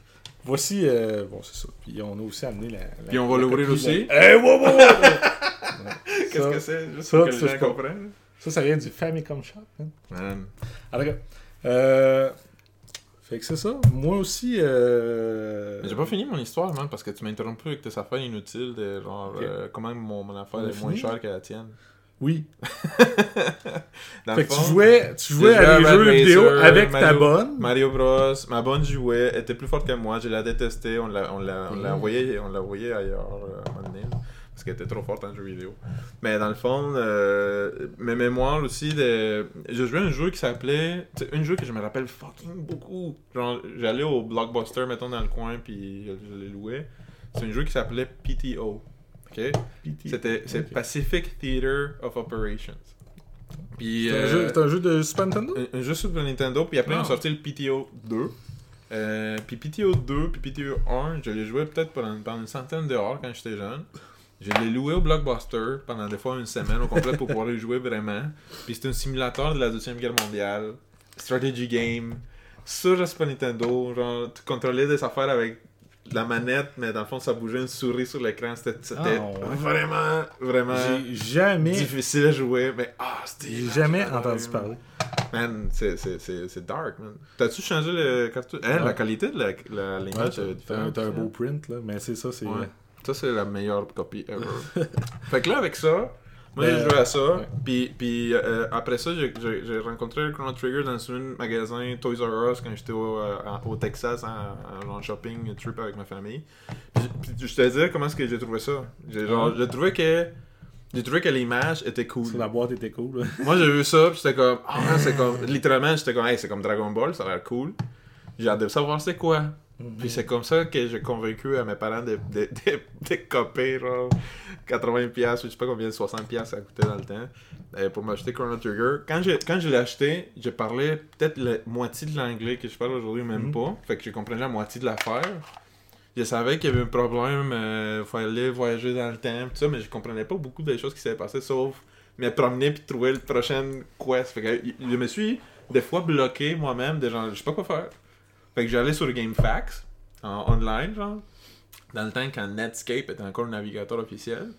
Voici, euh, bon, c'est ça. Puis on a aussi amené la. la- Puis on va l'ouvrir aussi? la- Eh, wow, wow, wow! (laughs) Qu'est-ce que c'est? Juste ça, pour que ça, les gens comprennent. Ça, ça vient du Famicom Shop. Hein. Man. Cas, euh, fait que c'est ça. Moi aussi. Euh... J'ai pas fini mon histoire, man, parce que tu m'as interrompu avec tes affaires inutiles de genre euh, comment mon, mon affaire est moins chère que la tienne. Oui. (laughs) Dans fait le que fond, tu jouais, tu jouais à des jeux vidéo avec ta bonne. Mario Bros, ma bonne jouait, était plus forte que moi, je l'ai détestée, on l'a on l'a on l'a envoyé on l'a envoyé ailleurs euh, à un moment donné, là, parce qu'elle était trop forte en jeu vidéo. Mais dans le fond, euh, mes mémoires aussi de je jouais à un jeu qui s'appelait un jeu que je me rappelle fucking beaucoup. Genre j'allais au Blockbuster mettons dans le coin puis je, je l'ai loué. C'est un jeu qui s'appelait PTO. OK? C'était. Pacific Theater of Operations. Puis C'est un, euh, jeu- c'est un jeu de Super Nintendo? un, un jeu sur Nintendo, puis après Ah. ils ont sorti le PTO 2. Euh, puis PTO 2, puis PTO 1, je l'ai joué peut-être pendant, pendant une centaine d'heures quand j'étais jeune. Je l'ai loué au Blockbuster pendant des fois une semaine au complet pour pouvoir y jouer vraiment. Puis c'était un simulateur de la Deuxième Guerre mondiale, strategy game, sur le Super Nintendo. Genre, tu contrôlais des affaires avec la manette, mais dans le fond, ça bougeait une souris sur l'écran. C'était c'était Ah, ouais. vraiment, vraiment jamais, difficile à jouer. Mais ah, c'était. j'ai jamais entendu parler. Man, c'est- c'est c'est- c'est dark, man. T'as-tu changé le cartouche? Hein, La qualité de la- la- Ouais, t'as- un, un beau print, là, mais c'est ça, c'est. Ça, c'est la meilleure copie ever. (laughs) fait que là, avec ça, moi, j'ai joué à ça. Puis, puis euh, après ça, j'ai- rencontré Chrono Trigger dans un magasin Toys R Us quand j'étais au, euh, au Texas en, en shopping trip avec ma famille. Puis, puis je te dis comment est-ce que j'ai trouvé ça. J'ai Ouais. j'ai trouvé que j'ai trouvé que l'image était cool. La boîte était cool. (laughs) Moi, j'ai vu ça, puis j'étais comme, ah, c'est comme, littéralement, j'étais comme, hey, c'est comme Dragon Ball, ça a l'air cool. J'ai hâte de savoir c'est quoi. Puis c'est comme ça que j'ai convaincu à mes parents de, de, de, de copier, genre, 80$, piastres, ou je sais pas combien, 60$ piastres ça coûtait dans le temps, euh, pour m'acheter Chrono Trigger. Quand, j'ai- quand je l'ai acheté, je parlais peut-être la moitié de l'anglais que je parle aujourd'hui, même Mhm. pas. Fait que j'ai compris la moitié de l'affaire. Je savais qu'il y avait un problème, il fallait voyager dans le temps, pis ça, mais je comprenais pas beaucoup des choses qui s'étaient passées, sauf me promener puis trouver le prochain quest. Fait que je me suis des fois bloqué moi-même, de genre, je sais pas quoi faire. Fait que j'allais sur GameFAQs, en online, genre. dans le temps quand Netscape était encore le navigateur officiel.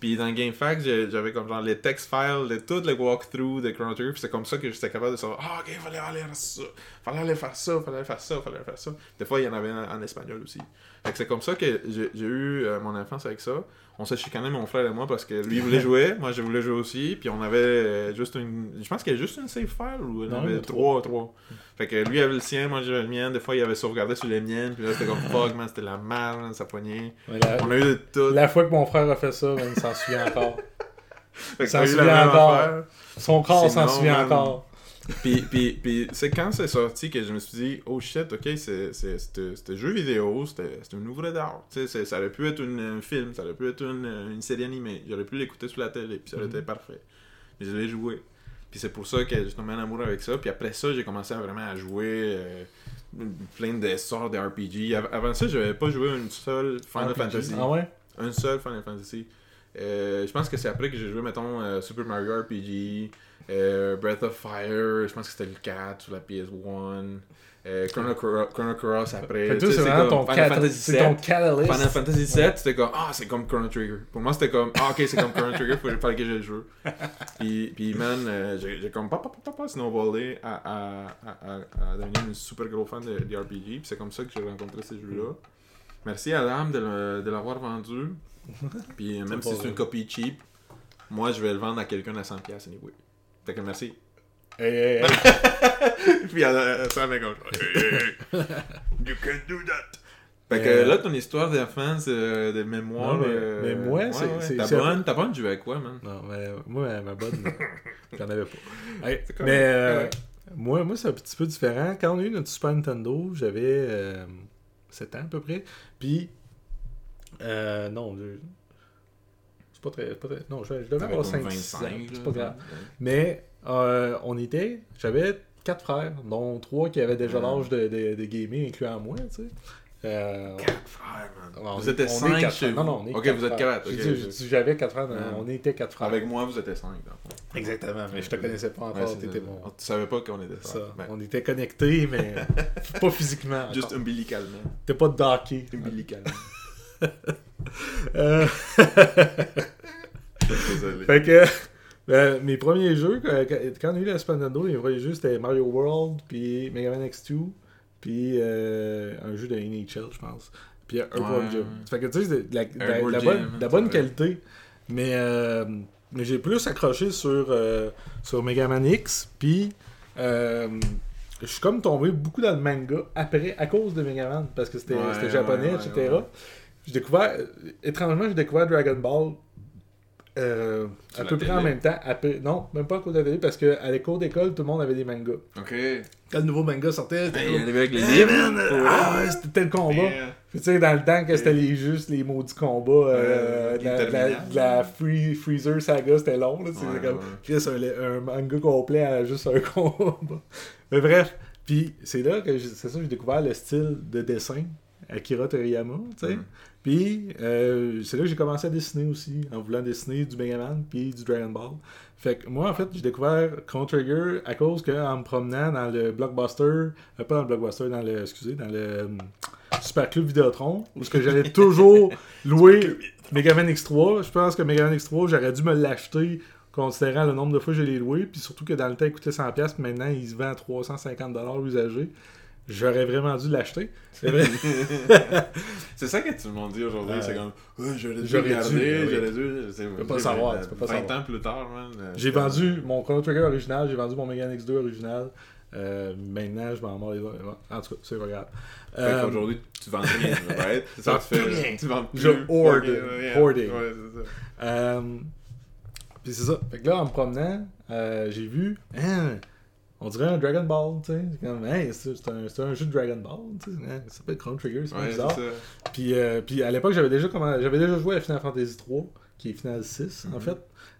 Puis dans GameFAQs, j'avais comme genre les text files de tout le walkthrough de Chrono Trigger. C'est comme ça que j'étais capable de savoir Ah, ok, fallait aller faire ça, fallait aller faire ça, fallait aller faire ça, fallait aller faire ça. Des fois, il y en avait en, espagnol aussi. Fait que c'est comme ça que j'ai j'ai eu euh, mon enfance avec ça. On s'est chicané, mon frère et moi, parce que lui voulait jouer, moi je voulais jouer aussi. Puis on avait juste une. Je pense qu'il y avait juste une save file ou il il en avait trois, trois. Fait que lui avait le sien, moi j'avais le mien. Des fois, il avait sauvegardé sur les miennes. Puis là, c'était comme fuck, man, c'était la merde, man, ça poignait. Ouais, la, On a eu de tout. la fois que mon frère a fait ça, il s'en souvient encore. Fait que s'en souvient encore. Son corps s'en souvient encore. Puis, puis, puis c'est quand c'est sorti que je me suis dit, oh shit, ok, c'est, c'est, c'était, c'était jeu vidéo, c'était, c'était une œuvre d'art. Tu sais, c'est- ça aurait pu être une- un film, ça aurait pu être une, une série animée. J'aurais pu l'écouter sur la télé, puis ça aurait Mhm. été parfait. Mais je l'ai joué. Puis c'est pour ça que j'ai tombé en amour avec ça. Puis après ça, j'ai commencé à vraiment à jouer euh, plein de sorts de RPG. Av- Avant ça, j'avais pas joué une seule Final RPG. Fantasy. Ah ouais? Un seul Final Fantasy. Euh, je pense que c'est après que j'ai joué, mettons, euh, Super Mario RPG, euh, Breath of Fire, je pense que c'était le 4 sur la PS1, euh, Chrono, Cro- Chrono Cross après. C'est vraiment ton, Final cat- Fantasy c'est ton 7. catalyst. Final Fantasy 7, c'était comme, ah, c'est comme Chrono Trigger. Pour moi, c'était comme, ah, ok, c'est comme Chrono Trigger, il fallait que je le joue. (laughs) Puis, puis man, euh, j'ai j'ai comme, pas, pas, pas, pas, snowballé à, à, à, à, à devenir une super gros fan de, de RPG. Puis c'est comme ça que j'ai rencontré ces jeux-là. Merci à Adam de le- de l'avoir vendu. (laughs) Puis euh, même C'est si c'est une copie cheap, moi je vais le vendre à quelqu'un à 100$ anyway. Fait que merci. Hey, hey, hey. (laughs) Puis elle, met comme Hey, hey, hey. (laughs) You can do that. Fait que Euh, là, ton histoire d'enfance, euh, de mémoire. Non, mais- euh, mais moi, c'est- c'est- Ta bonne, ta bonne, tu jouais à quoi, man? Non, mais moi, ma bonne, (laughs) j'en avais pas. Hey, mais moi, moi c'est un petit peu différent. Quand on a eu notre Super Nintendo, j'avais euh, 7 ans à peu près. Puis, non, je- c'est pas très, c'est pas très- Non, je, je devais avoir comme 5 25, ans. là, C'est pas grave. ouais. Mais euh, on était, j'avais quatre frères, dont trois qui avaient déjà Ah. l'âge de, de, de gamer, incluant moi, tu sais. Euh, Quatre frères, man. on vous étiez cinq chez vous. Non, non, on est Ok, quatre vous êtes quatre. J'avais quatre frères, Ah. on était quatre frères. Avec moi, vous étiez cinq. dans le fond. Exactement, mais je te connaissais pas Ouais, encore, t'étais mon... Tu savais pas qu'on était Ça. Ben, on était connectés, mais (laughs) pas physiquement. Juste umbilicalement. T'es pas docké. Umbilicalement. Euh, (laughs) Désolé. fait que euh, mes premiers jeux, quand, quand on a eu la Super Nintendo, les premiers jeux c'était Mario World, puis Mega Man X2, puis euh, un jeu de NHL, je pense. Puis Earthworm Ouais. Jim. Fait que tu sais, c'est de la, de bonne, la qualité. Mais, euh, mais j'ai plus accroché sur, euh, sur Mega Man X, puis euh, je suis comme tombé beaucoup dans le manga après, à cause de Mega Man, parce que c'était Ouais, japonais, etc. J'ai découvert, euh, étrangement, j'ai découvert Dragon Ball euh, à peu près en même temps. après- non, même pas à cause de la télé, parce qu'à l'école d'école, tout le monde avait des mangas. Ok. Quand le nouveau manga sortait, c'était Ben, il comme, arrivait avec les Hey, livres. man, pour- ah ouais, c'était tel combat. Puis, Tu sais, dans le temps que c'était les juste les maudits combats euh, Euh, de la, Free, Freezer saga, c'était long. là, C'était Ouais, comme ouais. Chris, un, un manga complet à juste un (laughs) combat. Mais bref, puis c'est là que j'ai- c'est ça que j'ai découvert le style de dessin Akira Toriyama, tu sais. Mm. Puis euh, c'est là que j'ai commencé à dessiner aussi, en voulant dessiner du Mega Man puis du Dragon Ball. Fait que moi, en fait, j'ai découvert Chrono Trigger à cause qu'en me promenant dans le Blockbuster, euh, pas dans le Blockbuster, dans le, excusez, dans le euh, Super Club Vidéotron, où ce que j'allais (laughs) toujours louer Mega Man X3. Je pense que Mega Man X3, j'aurais dû me l'acheter considérant le nombre de fois que je l'ai loué, puis surtout que dans le temps, il coûtait 100$, puis maintenant, il se vend à 350$ usagé. J'aurais vraiment dû l'acheter. C'est vrai. (laughs) c'est ça que tout le monde dit aujourd'hui. Ouais. c'est comme, j'aurais dû J'aurais dû, regarder, oui. j'aurais dû. Tu peux pas savoir, tu peux pas 20 savoir. ans plus tard, man. euh, J'ai vendu mon Chrono Trigger original, j'ai vendu mon Mega Man X2 original. Euh, maintenant, je m'en mords les doigts. En tout cas, c'est pas grave. Euh, qu'aujourd'hui, tu vends rien, (laughs) right? C'est ça tu fais. plus rien. Tu vends plus. Je hoard, hoarding. Ouais, c'est ça. Euh, Puis c'est ça. Fait que là, en me promenant, euh, j'ai vu, hein, on dirait un Dragon Ball, tu sais. C'est comme, hey, c'est un, un jeu de Dragon Ball, tu sais. Hein, ça s'appelle Chrono Trigger, c'est pas Ouais, bizarre. Puis, euh, puis à l'époque, j'avais déjà, commen- j'avais déjà joué à Final Fantasy 3, qui est Final 6, en Mhm. fait.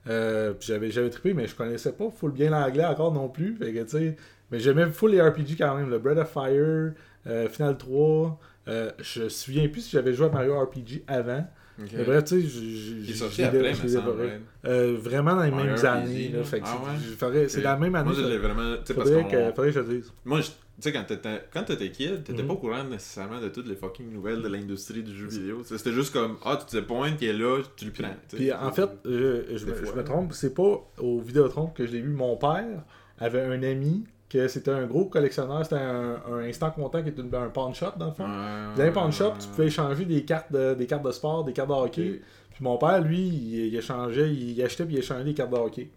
Euh, puis j'avais, j'avais trippé, mais je connaissais pas full bien l'anglais encore non plus. Fait que, tu sais, mais j'aimais full les RPG quand même. Le Breath of Fire, euh, Final 3. Euh, je me souviens plus si j'avais joué à Mario RPG avant. Ok. Mais bref, tu sais, je l'ai- je? Euh, vraiment dans les Fire, mêmes années. Easy, Là, là. fait que Ah c'est- ouais? je ferais- c'est Ok. la même année. Moi, je ça. l'ai vraiment. Tu sais, parce Faudrait qu'on. que, faudrait que je te dise. Moi, je- tu sais, quand t'étais, kid, t'étais Mhm. pas au courant nécessairement de toutes les fucking nouvelles de l'industrie du jeu vidéo. C'était juste comme, ah, tu te pointes qui est là, tu le prends. Puis en fait, euh, je, Des me, je me trompe, c'est pas au Vidéotron que je l'ai vu. Mon père avait un ami que c'était un gros collectionneur, c'était un, un instant comptant qui était un pawn shop dans le fond. Dans un pawn shop, tu pouvais échanger des cartes de, des cartes de sport, des cartes de hockey. Puis mon père, lui, il, il échangeait, il achetait puis il échangeait des cartes de hockey.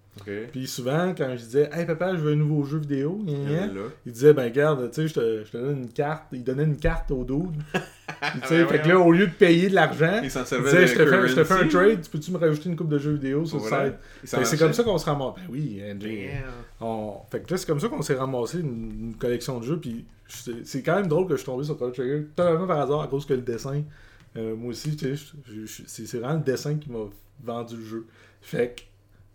Puis souvent, quand je disais Hey papa, je veux un nouveau jeu vidéo, Il disait Ben garde, tu sais, je te, je te donne une carte. Il donnait une carte au dude. Puis, (laughs) tu sais, Ouais, fait que là, au lieu de payer de l'argent, Il s'en disait je te, fais, je te fais un trade, tu peux-tu me rajouter une coupe de jeux vidéo sur le site? C'est comme ça qu'on se ramasse. Ben oui, Andrew. Damn. On- Fait que là, c'est comme ça qu'on s'est ramassé une, une collection de jeux. Puis c'est c'est quand même drôle que je suis tombé sur Chrono Trigger, totalement par hasard, à cause que le dessin, euh, moi aussi, c'est vraiment le dessin qui m'a vendu le jeu. Fait que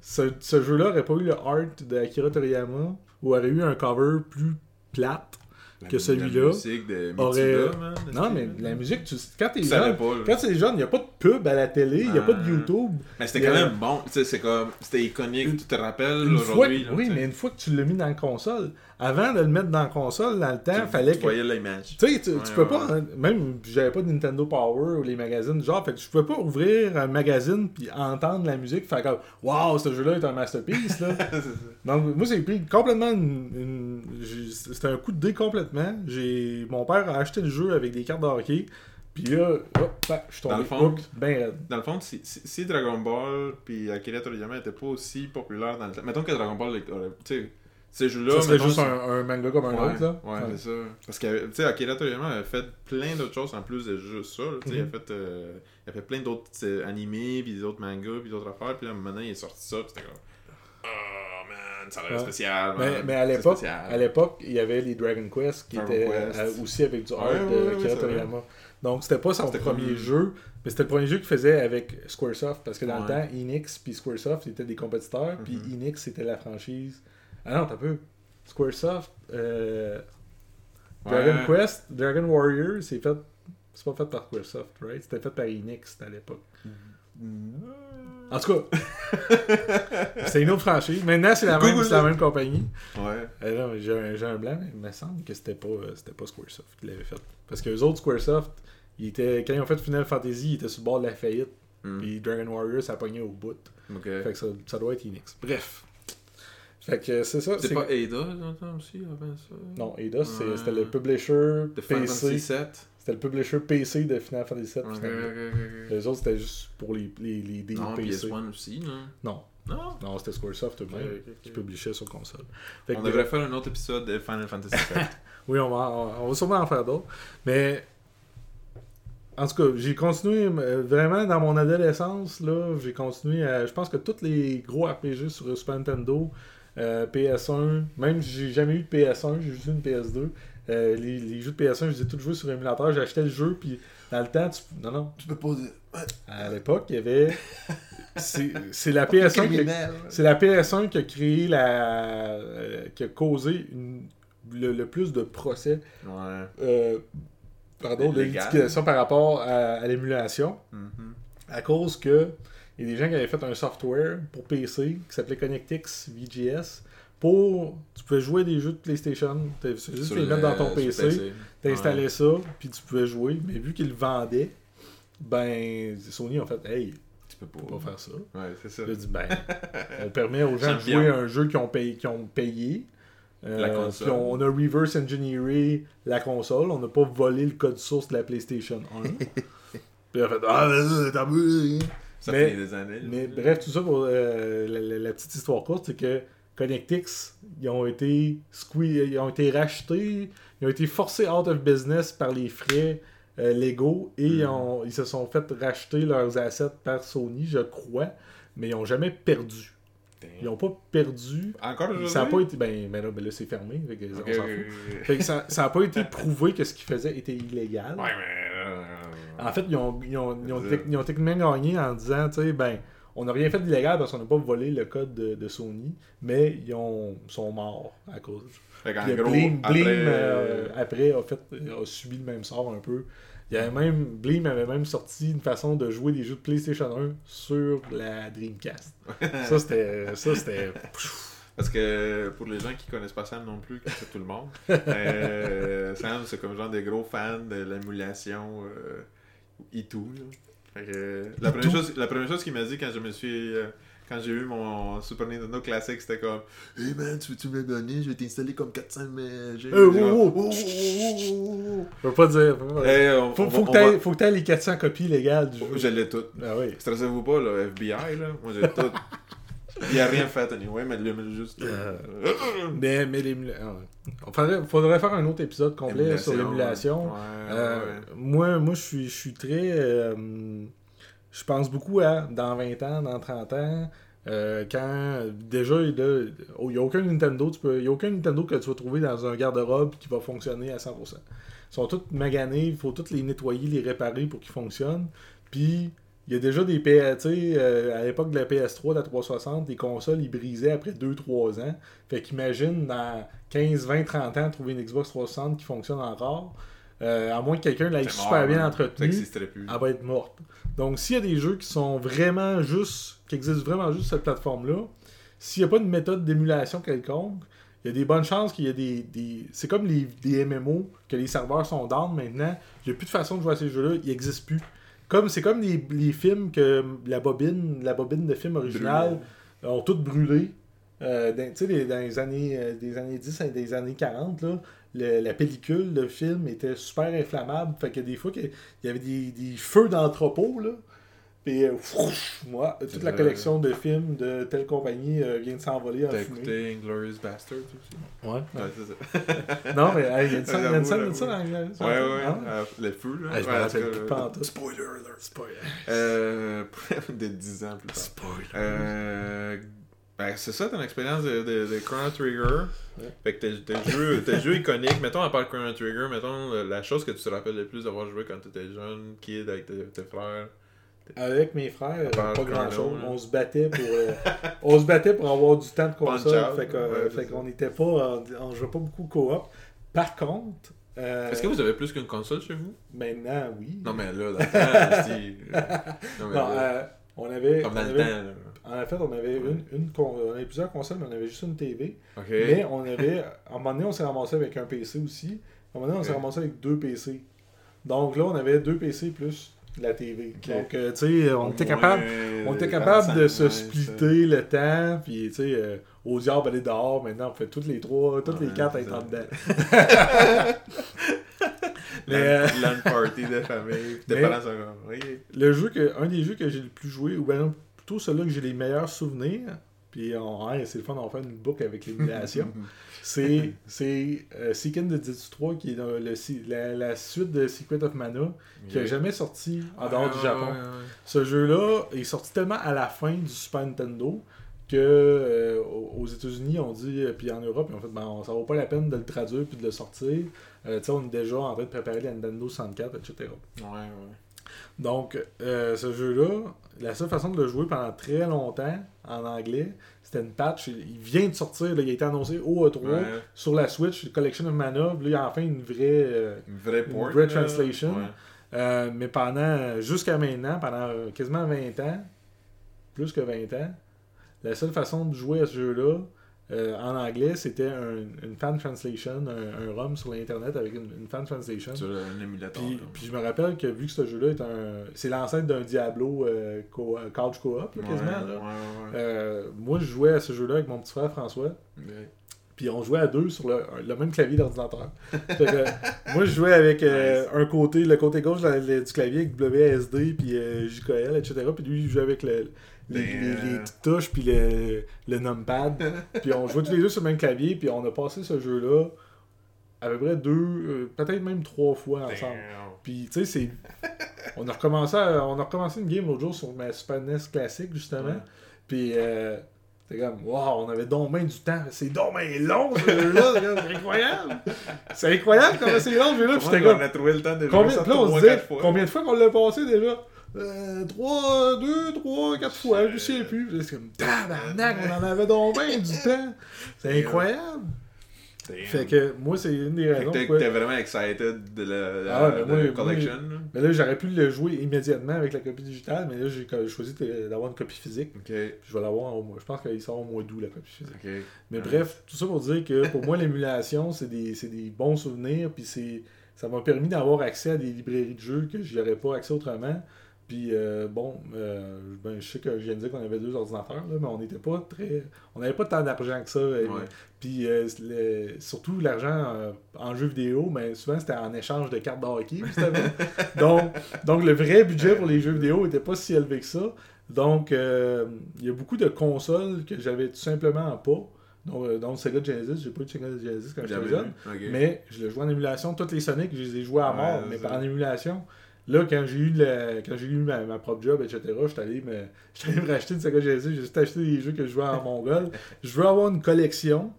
ce, ce jeu-là aurait pas eu le art de Akira Toriyama, ou aurait eu un cover plus plate. La- que celui-là La musique de aurait-. Non, mais la musique, tu... quand t'es jeune, pas, quand t'es jeune, il n'y a pas de pub à la télé, il n'y a pas de. YouTube. Mais c'était quand a- même bon. C'est comme. C'était iconique. Tu te rappelles aujourd'hui. que- oui, mais une fois que tu l'as mis dans la console, avant de le mettre dans la console, dans le temps, Tu- fallait tu que. voyais l'image. Tu sais, tu, Ouais, tu peux ouais, pas, hein, même j'avais pas de Nintendo Power ou les magazines, genre, fait que je pouvais pas ouvrir un magazine puis entendre la musique, faire comme Waouh, ce jeu-là est un masterpiece, là. (laughs) Donc, moi, c'est pris complètement une. une- j'ai- C'était un coup de dé complètement. J'ai Mon père a acheté le jeu avec des cartes de hockey, puis là, hop, bah, je suis Dans tombé le fond- ben. Dans le fond, si, si, si Dragon Ball puis Akira Toriyama n'étaient pas aussi populaires dans le temps. Mettons que Dragon Ball, aurait- tu sais, ces jeux-là. Ça serait mettons, juste un, un manga comme un Ouais, autre, là. ouais, c'est ça. Parce que, tu sais, Akira Toriyama a fait plein d'autres choses en plus de juste ça. Tu sais, Il a Mhm. fait, euh, il a fait plein d'autres animés, puis d'autres mangas, puis d'autres affaires. Puis là, maintenant, il est sorti ça, puis c'était comme. Oh man, ça a l'air Ouais. spécial. Mais, man. mais à l'époque, à l'époque, il y avait les Dragon Quest qui Dragon étaient Quest. euh, aussi avec du art de ouais, Akira. Toriyama. Donc c'était pas son premier comme- jeu, mais c'était le premier jeu qu'il faisait avec Squaresoft parce que dans Ouais. le temps, Enix puis Squaresoft étaient des compétiteurs, puis Mhm. Enix c'était la franchise. Ah non, t'as peu. Squaresoft, euh, Dragon. Quest, Dragon Warrior, c'est fait. C'est pas fait par Squaresoft, right? C'était fait par Enix à l'époque. En tout cas, (laughs) c'est une autre franchise. Maintenant, c'est la, même- la même compagnie. Ouais. Mais j'ai un, j'ai un blanc, mais il me semble que c'était pas, euh, c'était pas Squaresoft qui l'avait fait. Parce que les autres Squaresoft, ils étaient, quand ils ont fait Final Fantasy, ils étaient sur le bord de la faillite. Hmm. Puis Dragon Warrior, ça pognait au bout. Fait que ça, ça doit être Enix. Bref. Fait que c'est ça. C'est pas Ada, j'entends aussi, avant ça Non, Eidos, c'est- Ouais. c'était le publisher De Final Fantasy PC. C'était le publisher PC de Final Fantasy VII. Les autres, c'était juste pour les, les, les deals Non, PC. PS1 aussi, non? Non, Non? Non c'était Squaresoft eux-mêmes qui publishait sur console. Fait On que- devrait faire un autre épisode de Final Fantasy VII. (laughs) Oui, on va, on, on va sûrement en faire d'autres. Mais en tout cas, j'ai continué euh, vraiment dans mon adolescence. là, J'ai continué à. Je pense que tous les gros RPG sur Super Nintendo, euh, PS1, même j'ai jamais eu de PS1, j'ai juste eu une PS2. euh, les, les jeux de PS1, je les ai tous joués sur émulateur. J'achetais le jeu, puis dans le temps, tu... non, non. tu peux pas dire. À l'époque, il y avait. C'est c'est la (laughs) PS1 qui a- c'est la PS1 qui a créé la. euh, qui a causé une- le, le plus de procès Ouais. euh, pardon, de par rapport à, à l'émulation, Mhm. à cause que il y a des gens qui avaient fait un software pour PC qui s'appelait ConnectX VGS pour tu pouvais jouer des jeux de PlayStation, c'est juste les mettre dans ton sur PC, t'installais ça, puis tu pouvais jouer, mais vu qu'ils le vendaient, ben Sony ont fait hey, Tu peux tu peux pas faire ça. Ouais, c'est ça. Dit, ben, (laughs) on permet aux gens de jouer à un jeu qui ont payé. Ont payé. Euh, La console. puis on, on a reverse engineeré la console. On n'a pas volé le code source de la PlayStation 1. (laughs) puis on a fait Ah, t'as vu. Ça Mais- fait des années. là. Mais bref, tout ça pour euh, la, la- la petite histoire courte, c'est que ConnectX, ils ont été ils ont été rachetés, ils ont été forcés out of business par les frais euh, légaux et ils, ont- ils se sont fait racheter leurs assets par Sony, je crois, mais ils n'ont jamais perdu. Ils n'ont pas perdu. Encore aujourd'hui? Ça n'a pas été. Ben, ben là, ben là, c'est fermé. fait que on s'en fout. ok. Fait que ça n'a pas été (laughs) prouvé que ce qu'ils faisaient était illégal. Ouais, mais. Euh, En fait, ils ont, ils ont, ils ont, C'est tec- ils ont techniquement gagné en disant, tu sais, ben, on n'a rien fait d'illégal parce qu'on n'a pas volé le code de, de Sony, mais ils ont, sont morts à cause. Fait gros, Blim, après, Blim, euh, après, a, fait, a subi le même sort un peu. Il y avait même, Bleem avait même sorti une façon de jouer des jeux de PlayStation 1 sur la Dreamcast. (laughs) ça, c'était. Ça, c'était. (laughs) Parce que pour les gens qui connaissent pas Sam non plus, c'est tout le monde, (laughs) euh, Sam, c'est comme genre des gros fans de l'émulation euh, et tout. Là. Fait que, la, première chose, la première chose qu'il m'a dit quand je me suis. euh, quand j'ai eu mon Super Nintendo classique, c'était comme Hey man, tu veux-tu me donner? Je vais t'installer comme 400 jeux. Euh, Genre, oh, oh. oh, oh, oh, oh. Je peux pas dire. faut Faut, que t'aies- les 400 copies légales du jeu. Je l'ai tout. Ah oui. Stressez-vous pas, là, FBI, là. Moi, j'ai (laughs) tout. Il a rien fait, anyway, mais le juste. Euh, Mais, mais l'émulation. Il faudrait, faudrait faire un autre épisode complet sur l'émulation. Ouais, Euh, ouais. Moi, moi je suis je suis très. euh, je pense beaucoup à dans 20 ans, dans 30 ans. euh, quand déjà il n'y a aucun Nintendo tu peux y a aucun Nintendo que tu vas trouver dans un garde-robe qui va fonctionner à 100%. Ils sont tous maganés, il faut tous les nettoyer, les réparer pour qu'ils fonctionnent. Puis il y a déjà des PS, euh, à l'époque de la PS3, de la 360, les consoles ils brisaient après 2-3 ans. Fait qu'imagine dans 15, 20, 30 ans trouver une Xbox 360 qui fonctionne encore. Euh, à moins que quelqu'un l'ait super bien là. Ça entretenu, n'existerait plus. elle va être morte. Donc, s'il y a des jeux qui sont vraiment juste, qui existent vraiment juste sur cette plateforme-là, s'il n'y a pas une méthode d'émulation quelconque, il y a des bonnes chances qu'il y ait des. des- C'est comme les, des MMO, que les serveurs sont down maintenant. Il n'y a plus de façon de jouer à ces jeux-là, ils n'existent plus. Comme, c'est comme les, les films que la bobine, la bobine de film original ont toutes brûlé. Euh, dans, tu sais, les- dans les années, euh, des années 10 et des années 40, là, le- la pellicule, le film était super inflammable. Fait que des fois, qu'il y avait des, des feux d'entrepôt, là. Puis, euh, moi, toute la vrai. collection de films de telle compagnie euh, vient de s'envoler en T'as fumée. écouté Inglorious Bastard aussi? Ouais. Ouais, c'est ça. (laughs) Non, mais hey, il y a une scène, il y a une scène de J'avoue, ça dans le- Ouais, ouais, hein? euh, les feux, là. Ah, je Ouais, rappelle plus cas, pas en euh, tout. Spoiler alert. Spoiler. Euh, (laughs) de 10 ans plus tard. Spoiler. Euh, ben, c'est ça ton expérience de, de, de Chrono Trigger. Ouais. Fait que tes, tes jeux, tes jeux iconiques, mettons à part Chrono Trigger, mettons la chose que tu te rappelles le plus d'avoir joué quand t'étais jeune, kid, avec tes, tes frères. Avec mes frères, euh, pas Chrono, grand chose. là. On se battait pour euh, on se battait pour avoir du temps de console. Fait que, ouais, euh, qu'on n'était pas. euh, On jouait pas beaucoup coop. Par contre. euh, Est-ce que vous avez plus qu'une console chez vous? Maintenant, oui. Non, mais là, dans le temps, si. (laughs) Non, mais Non, là, euh, on avait. comme on dans le avait- temps, là. En fait, on avait, une, une con- on avait plusieurs consoles, mais on avait juste une TV. Ok. Mais on avait. À un moment donné, on s'est ramassé avec un PC aussi. À un moment donné, on s'est Ok. ramassé avec deux PC. Donc là, on avait deux PC plus la TV. Ok. Donc, euh, tu sais, on Au était capable. On était capable de 25, se splitter le temps, puis tu sais, euh, au diable aller dehors, maintenant on fait toutes les trois, toutes les Ouais, quatre c'est être ça. en dedans. ça. (laughs) (laughs) Mais, euh, Land, land party de famille. Mais- parents. Oui. Le jeu que, un des jeux que j'ai le plus joué, ou bien plutôt celui que j'ai les meilleurs souvenirs, puis on, ouais, c'est le fun, on fait une boucle avec (laughs) l'émulation, c'est c'est euh, Seeking de 3 qui est le, la, la suite de Secret of Mana, qui n'a jamais sorti en dehors du Japon. Ce jeu-là est sorti tellement à la fin du Super Nintendo que euh, aux États-Unis, on dit, euh, puis en Europe, ils ont fait, ben, ça vaut pas la peine de le traduire puis de le sortir. Euh, tu sais, on est déjà en train de préparer la Nintendo 64, etc. Ouais, ouais. Donc, euh, ce jeu-là, la seule façon de le jouer pendant très longtemps en anglais, c'était une patch. Il vient de sortir, là, il a été annoncé au E3 Ouais. sur la Switch, Collection of Mana. Il y a enfin une vraie. euh, Une vraie Une vraie translation. Ouais. Euh, mais pendant, jusqu'à maintenant, pendant quasiment 20 ans, plus que 20 ans, la seule façon de jouer à ce jeu-là, euh, en anglais, c'était un- une fan translation, un, un ROM sur l'internet avec une, une fan translation. Sur un émulateur. Puis, je me rappelle que vu que ce jeu-là est un. C'est l'ancêtre d'un Diablo euh, co- euh, couch co-op, quasiment. ouais, là. ouais, ouais. Euh, moi, je jouais à ce jeu-là avec mon petit frère François. Puis on jouait à deux sur le, le même clavier d'ordinateur. (laughs) Moi, je jouais avec un côté, le côté gauche du clavier avec WSD, puis JKL, etc. Puis lui, il jouait avec le- les, les- euh. les petites touches, puis le, le numpad. (laughs) puis on jouait tous les deux sur le même clavier, puis on a passé ce jeu-là à peu près deux, euh, peut-être même trois fois ensemble. Damn. Puis, tu sais, c'est. On a, recommencé à- on a recommencé une game l'autre jour sur ma Super NES classique, justement. Ouais. Puis, euh, c'était comme, waouh, on avait donc bien du temps. C'est donc bien long, ce jeu-là. (laughs) C'est C'est incroyable. C'est incroyable comment c'est long, ce jeu-là. Puis, j'étais on comme, a trouvé le temps de jouer combien, là, on se combien de fois qu'on l'a passé déjà? Euh, 3, 2, 3, 4 fois, je sais plus. C'est comme, tabarnak, on en avait donc bien du (laughs) temps. C'est incroyable. Fait que moi, c'est une des Fait raisons que t'es- pourquoi- t'es vraiment excited de la, la- Ah de la collection. Mais là, j'aurais pu le jouer immédiatement avec la copie digitale, mais là, j'ai choisi d'avoir une copie physique. Je vais l'avoir au mois. Je pense qu'il sort au mois d'août, la copie physique. Mais Ouais. bref, tout ça pour dire que pour moi, (laughs) l'émulation, c'est des, des bons souvenirs. Puis c'est ça m'a permis d'avoir accès à des librairies de jeux que j'aurais pas accès autrement. Puis euh, bon, euh, ben, je sais que je viens de dire qu'on avait deux ordinateurs, là, mais on n'était pas très. On n'avait pas tant d'argent que ça. Ouais. Puis euh, le- surtout l'argent en jeux vidéo, mais souvent c'était en échange de cartes de hockey. (laughs) donc, donc le vrai budget pour les jeux vidéo était pas si élevé que ça. Donc il y a beaucoup de consoles que j'avais tout simplement pas. Donc, donc Sega Genesis, j'ai pas eu de Sega Genesis quand j'étais jeune. vu. Ok. Mais je le jouais en émulation. Toutes les Sonic, je les ai joués à mort, mais en émulation. Là, quand j'ai eu, quand j'ai eu ma, ma propre job, etc., allé, me... (laughs) j'étais allé me racheter une Sega Genesis. J'ai juste acheté des jeux que je jouais en mongol. Je veux avoir une collection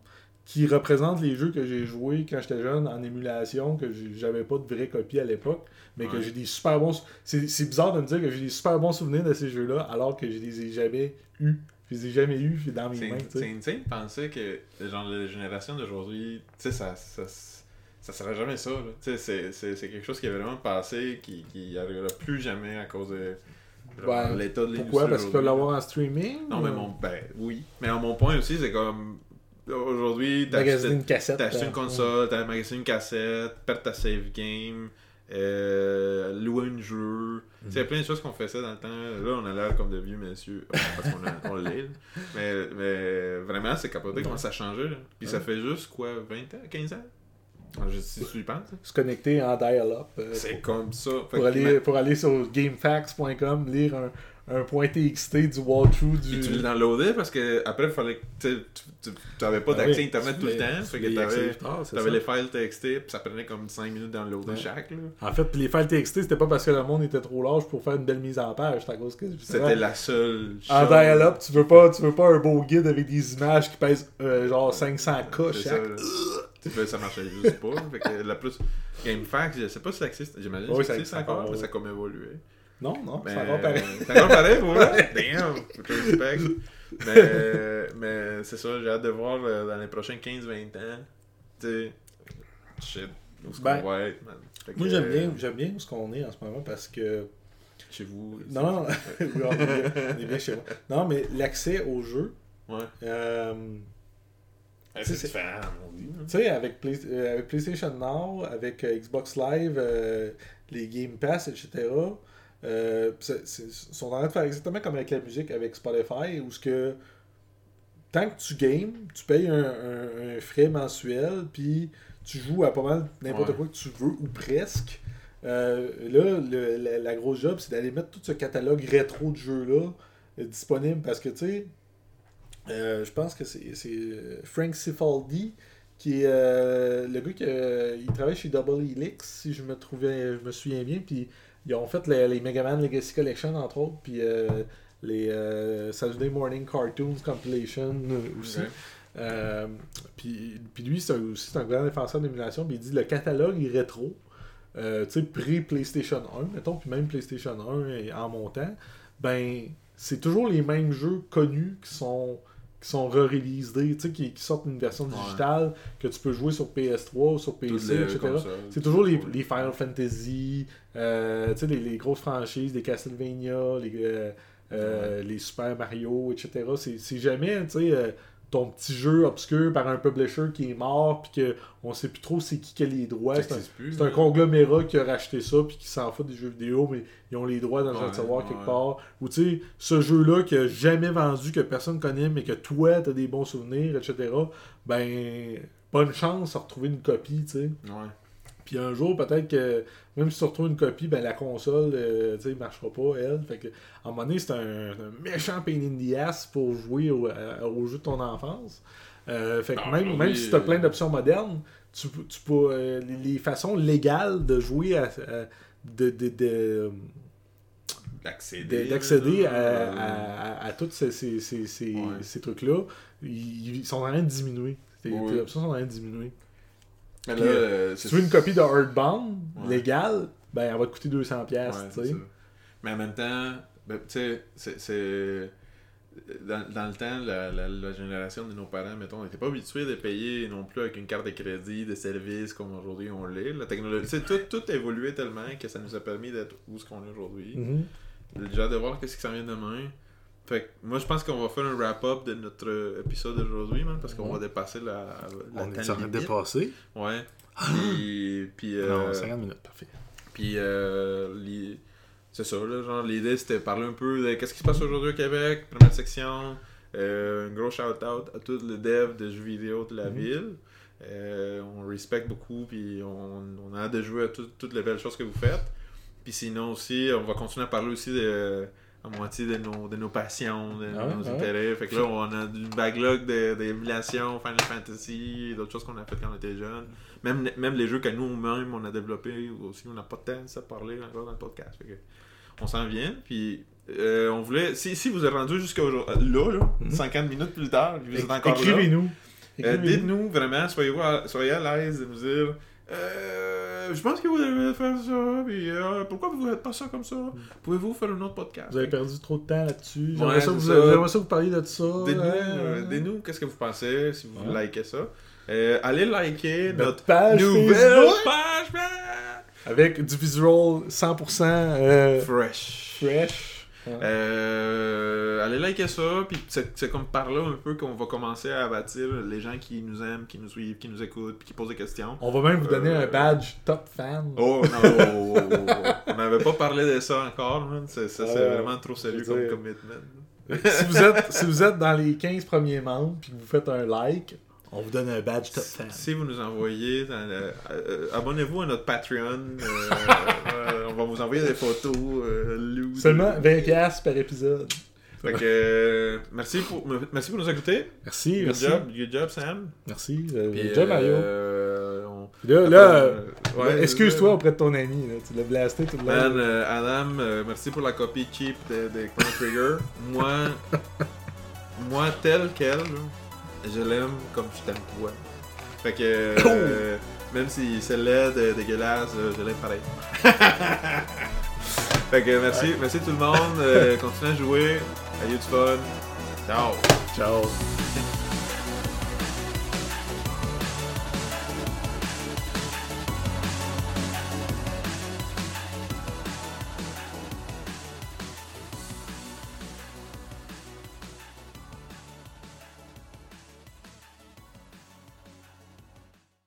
qui représente les jeux que j'ai joués quand j'étais jeune en émulation, que j'ai- j'avais pas de vraie copie à l'époque, mais que j'ai des super bons. C'est c'est bizarre de me dire que j'ai des super bons souvenirs de ces jeux-là, alors que je les ai jamais eus. Je les ai jamais eus dans mes mains. c'est insane de penser que genre, la génération d'aujourd'hui, tu sais, ça, ça, ça sera jamais ça. là. Tu sais, c'est- c'est c'est quelque chose qui est vraiment passé, qui, qui arrivera plus jamais à cause de Ben, l'état de l'industrie. Pourquoi Parce qu'ils peuvent l'avoir en streaming Non, mais mon. Ben, oui. Mais mon point aussi, c'est comme. Aujourd'hui, t'as acheté, une cassette. t'as acheté euh, une console, t'as magasiné une cassette, perdre ta save game, euh, louer un jeu. A plein de choses qu'on faisait dans le temps. Là, on a l'air comme de vieux messieurs. (laughs) Parce qu'on on l'est. Mais, mais vraiment, c'est capoté comment ça a changé. là. Puis ça fait juste quoi, 20 ans, 15 ans? Je tu y penses. hein. se connecter en dial-up euh, C'est comme ça. Fait pour, aller, pour aller sur gamefax.com, lire un, un point .txt du walkthrough Puis du... tu le downloadais parce que après il fallait que tu sais, tu- tu avais pas Ah d'accès oui, internet tu tout le temps. tu Fait que c'est t'avais ça. les files TXT puis ça prenait comme 5 minutes downloader Ouais. chaque. Là. En fait, puis les files TXT, c'était pas parce que le monde était trop large pour faire une belle mise en page. C'était la seule En chose. dial-up, tu veux pas, tu veux pas un beau guide avec des images qui pèsent euh, genre 500K C'est chaque. ça. Tu ça marchait juste pas. Fait que la plus GameFAQs, je sais pas si ça existe. J'imagine que ça ça existe encore, mais ça a comme évolué. Non, non, Mais... c'est encore pareil. (laughs) C'est encore pareil pour vrai? Damn! Je respecte. Mais, mais c'est ça, j'ai hâte de voir euh, dans les prochains 15-20 ans. Tu sais, shit, où est-ce Ben, qu'on va être, man? Que, Moi, j'aime bien, j'aime bien où ce qu'on est en ce moment parce que... Chez vous. Non, non, (laughs) oui, on, est bien, on est bien chez moi. Non, mais l'accès au jeu... Ouais. Euh, c'est- différent, mon dieu. Tu sais, avec, Play- euh, avec PlayStation Now, avec Xbox Live, euh, les Game Pass, etc., euh, c'est- c'est- ils sont en train de faire exactement comme avec la musique, avec Spotify, où ce que tant que tu games, tu payes un, un- un frais mensuel, puis tu joues à pas mal n'importe Ouais. quoi que tu veux, ou presque. Euh, là, le- la, la grosse job, c'est d'aller mettre tout ce catalogue rétro de jeux-là euh, disponible, parce que, tu sais, je pense que c'est c'est, Frank Cifaldi qui est le gars qui il travaille chez Double Helix si je me trouvais je me souviens bien puis ils ont fait les, les Mega Man Legacy Collection entre autres puis euh, les euh, Saturday Morning Cartoons Compilation euh, aussi. Puis, puis lui c'est aussi un grand défenseur d'émulation puis il dit le catalogue est rétro euh, tu sais pré-PlayStation 1 mettons puis même PlayStation 1 est en montant ben c'est toujours les mêmes jeux connus qui sont qui sont re-released, tu sais, qui, qui sortent une version Ouais. digitale que tu peux jouer sur PS3 sur PC, les etc. C'est toujours les, les Final Fantasy, euh, tu sais, les, les grosses franchises, les Castlevania, les, euh, euh, les Super Mario, etc. C'est- jamais, tu sais, ton petit jeu obscur par un publisher qui est mort, puis que on sait plus trop c'est qui qui a les droits. C'est un, un conglomérat qui a racheté ça, puis qui s'en fout des jeux vidéo, mais ils ont les droits dans le Ouais, quelque part. Ou tu sais, ce jeu-là qui a jamais vendu, que personne connaît, mais que toi, t'as des bons souvenirs, etc. Ben, bonne chance à retrouver une copie, tu sais. Ouais. Puis un jour, peut-être que même si tu retrouves une copie, ben la console, euh, tu sais, marchera pas, elle. Fait que, à un moment donné, c'est un, un méchant pain in the ass pour jouer au, à- au jeu de ton enfance. Euh, fait que Ah, même, si tu as euh, plein d'options modernes, tu, peux- tu peux, euh, les, façons légales de jouer à, à- de, de, de- D'accéder. à, euh, à, à, à tous ces, ces, ces, ces, Ouais. ces trucs-là, ils, ils sont en train de diminuer. Tes options sont en train de diminuer. Mais là, euh, euh, Si tu veux une copie de Earthbound Ouais. légale, ben elle va te coûter 200$, Ouais, pièces tu c'est sais. ça. Mais en même temps, ben, tu sais, c'est- dans, dans le temps, la, la, la génération de nos parents, mettons, n'était pas habitués de payer non plus avec une carte de crédit, de services comme aujourd'hui on l'est. La technologie, tout, tout a évolué tellement que ça nous a permis d'être où ce qu'on est aujourd'hui. J'ai hâte de voir qu'est-ce qui s'en vient demain. Fait que moi, je pense qu'on va faire un wrap-up de notre épisode d'aujourd'hui, man, parce qu'on Ouais. va dépasser la, la On est en train de dépasser. Ouais. (gasps) Puis, puis, euh, Non, 50 minutes, parfait. puis euh, c'est ça, là, genre, l'idée c'était de parler un peu de qu'est-ce qui se passe aujourd'hui au Québec, première section. Euh, un gros shout-out à tous les devs de jeux vidéo de la Mhm. ville. Euh, on respecte beaucoup, puis on, on a hâte de jouer à tout- toutes les belles choses que vous faites. Puis sinon aussi, on va continuer à parler aussi de à moitié de nos, de nos passions, de Ah nos ah intérêts. Fait que là, on a une backlog de- d'émulation, Final Fantasy, d'autres choses qu'on a faites quand on était jeunes. Même, même les jeux que nous-mêmes, on a développés aussi, on n'a pas de temps de parler encore dans le podcast. Fait que on s'en vient, puis euh, on voulait... Si, si vous êtes rendu jusqu'à aujourd'hui- là, là, Mhm. 50 minutes plus tard, vous êtes encore là, Écrivez-nous. euh, Écrivez-nous. dites-nous vraiment, soyez, à, soyez à l'aise de nous dire euh, Je pense que vous devez faire ça, puis euh, pourquoi vous ne faites pas ça comme ça? Pouvez-vous faire un autre podcast? Vous avez perdu trop de temps là-dessus. Ouais, J'aimerais ça, que c'est vous- ça. ça vous parliez de ça. Dites-nous, hein, euh, dites-nous qu'est-ce que vous pensez, si vous Ouais. likez ça. Euh, allez liker Notre notre page nouvelle Facebook page man! avec du visual 100% euh, fresh. fresh. Euh, allez liker ça, puis c'est comme par là un peu qu'on va commencer à bâtir les gens qui nous aiment, qui nous suivent, qui nous écoutent, puis qui posent des questions. On va même vous donner Euh, un badge top fan. Oh non, oh, oh, oh, oh. on n'avait pas parlé de ça encore, man. C'est ça, c'est Euh, vraiment trop sérieux comme dire- commitment. si, vous êtes, si vous êtes dans les 15 premiers membres puis que vous faites un like, on vous donne un badge top fan. Si vous nous envoyez, euh, abonnez-vous à notre Patreon. euh, (laughs) euh, on va vous envoyer des photos. euh. Seulement 20$ piastres par épisode. Fait que, euh, merci, pour, merci pour nous écouter. Merci, Good merci. job, good job, Sam. Merci. euh, Puis, good job, Mario. euh, on- Là, là, ouais, excuse-toi auprès de ton ami. Là. Tu l'as blasté tout le Man, long. Adam, merci pour la copie cheap de, de Chrono Trigger. (laughs) Moi, moi tel quel, je l'aime comme je t'aime toi. Fait que, euh, même si c'est laid, dégueulasse, je l'aime pareil. (laughs) fait que merci, merci tout le monde. euh, continuez à jouer. Ayez du fun. Ciao. Ciao.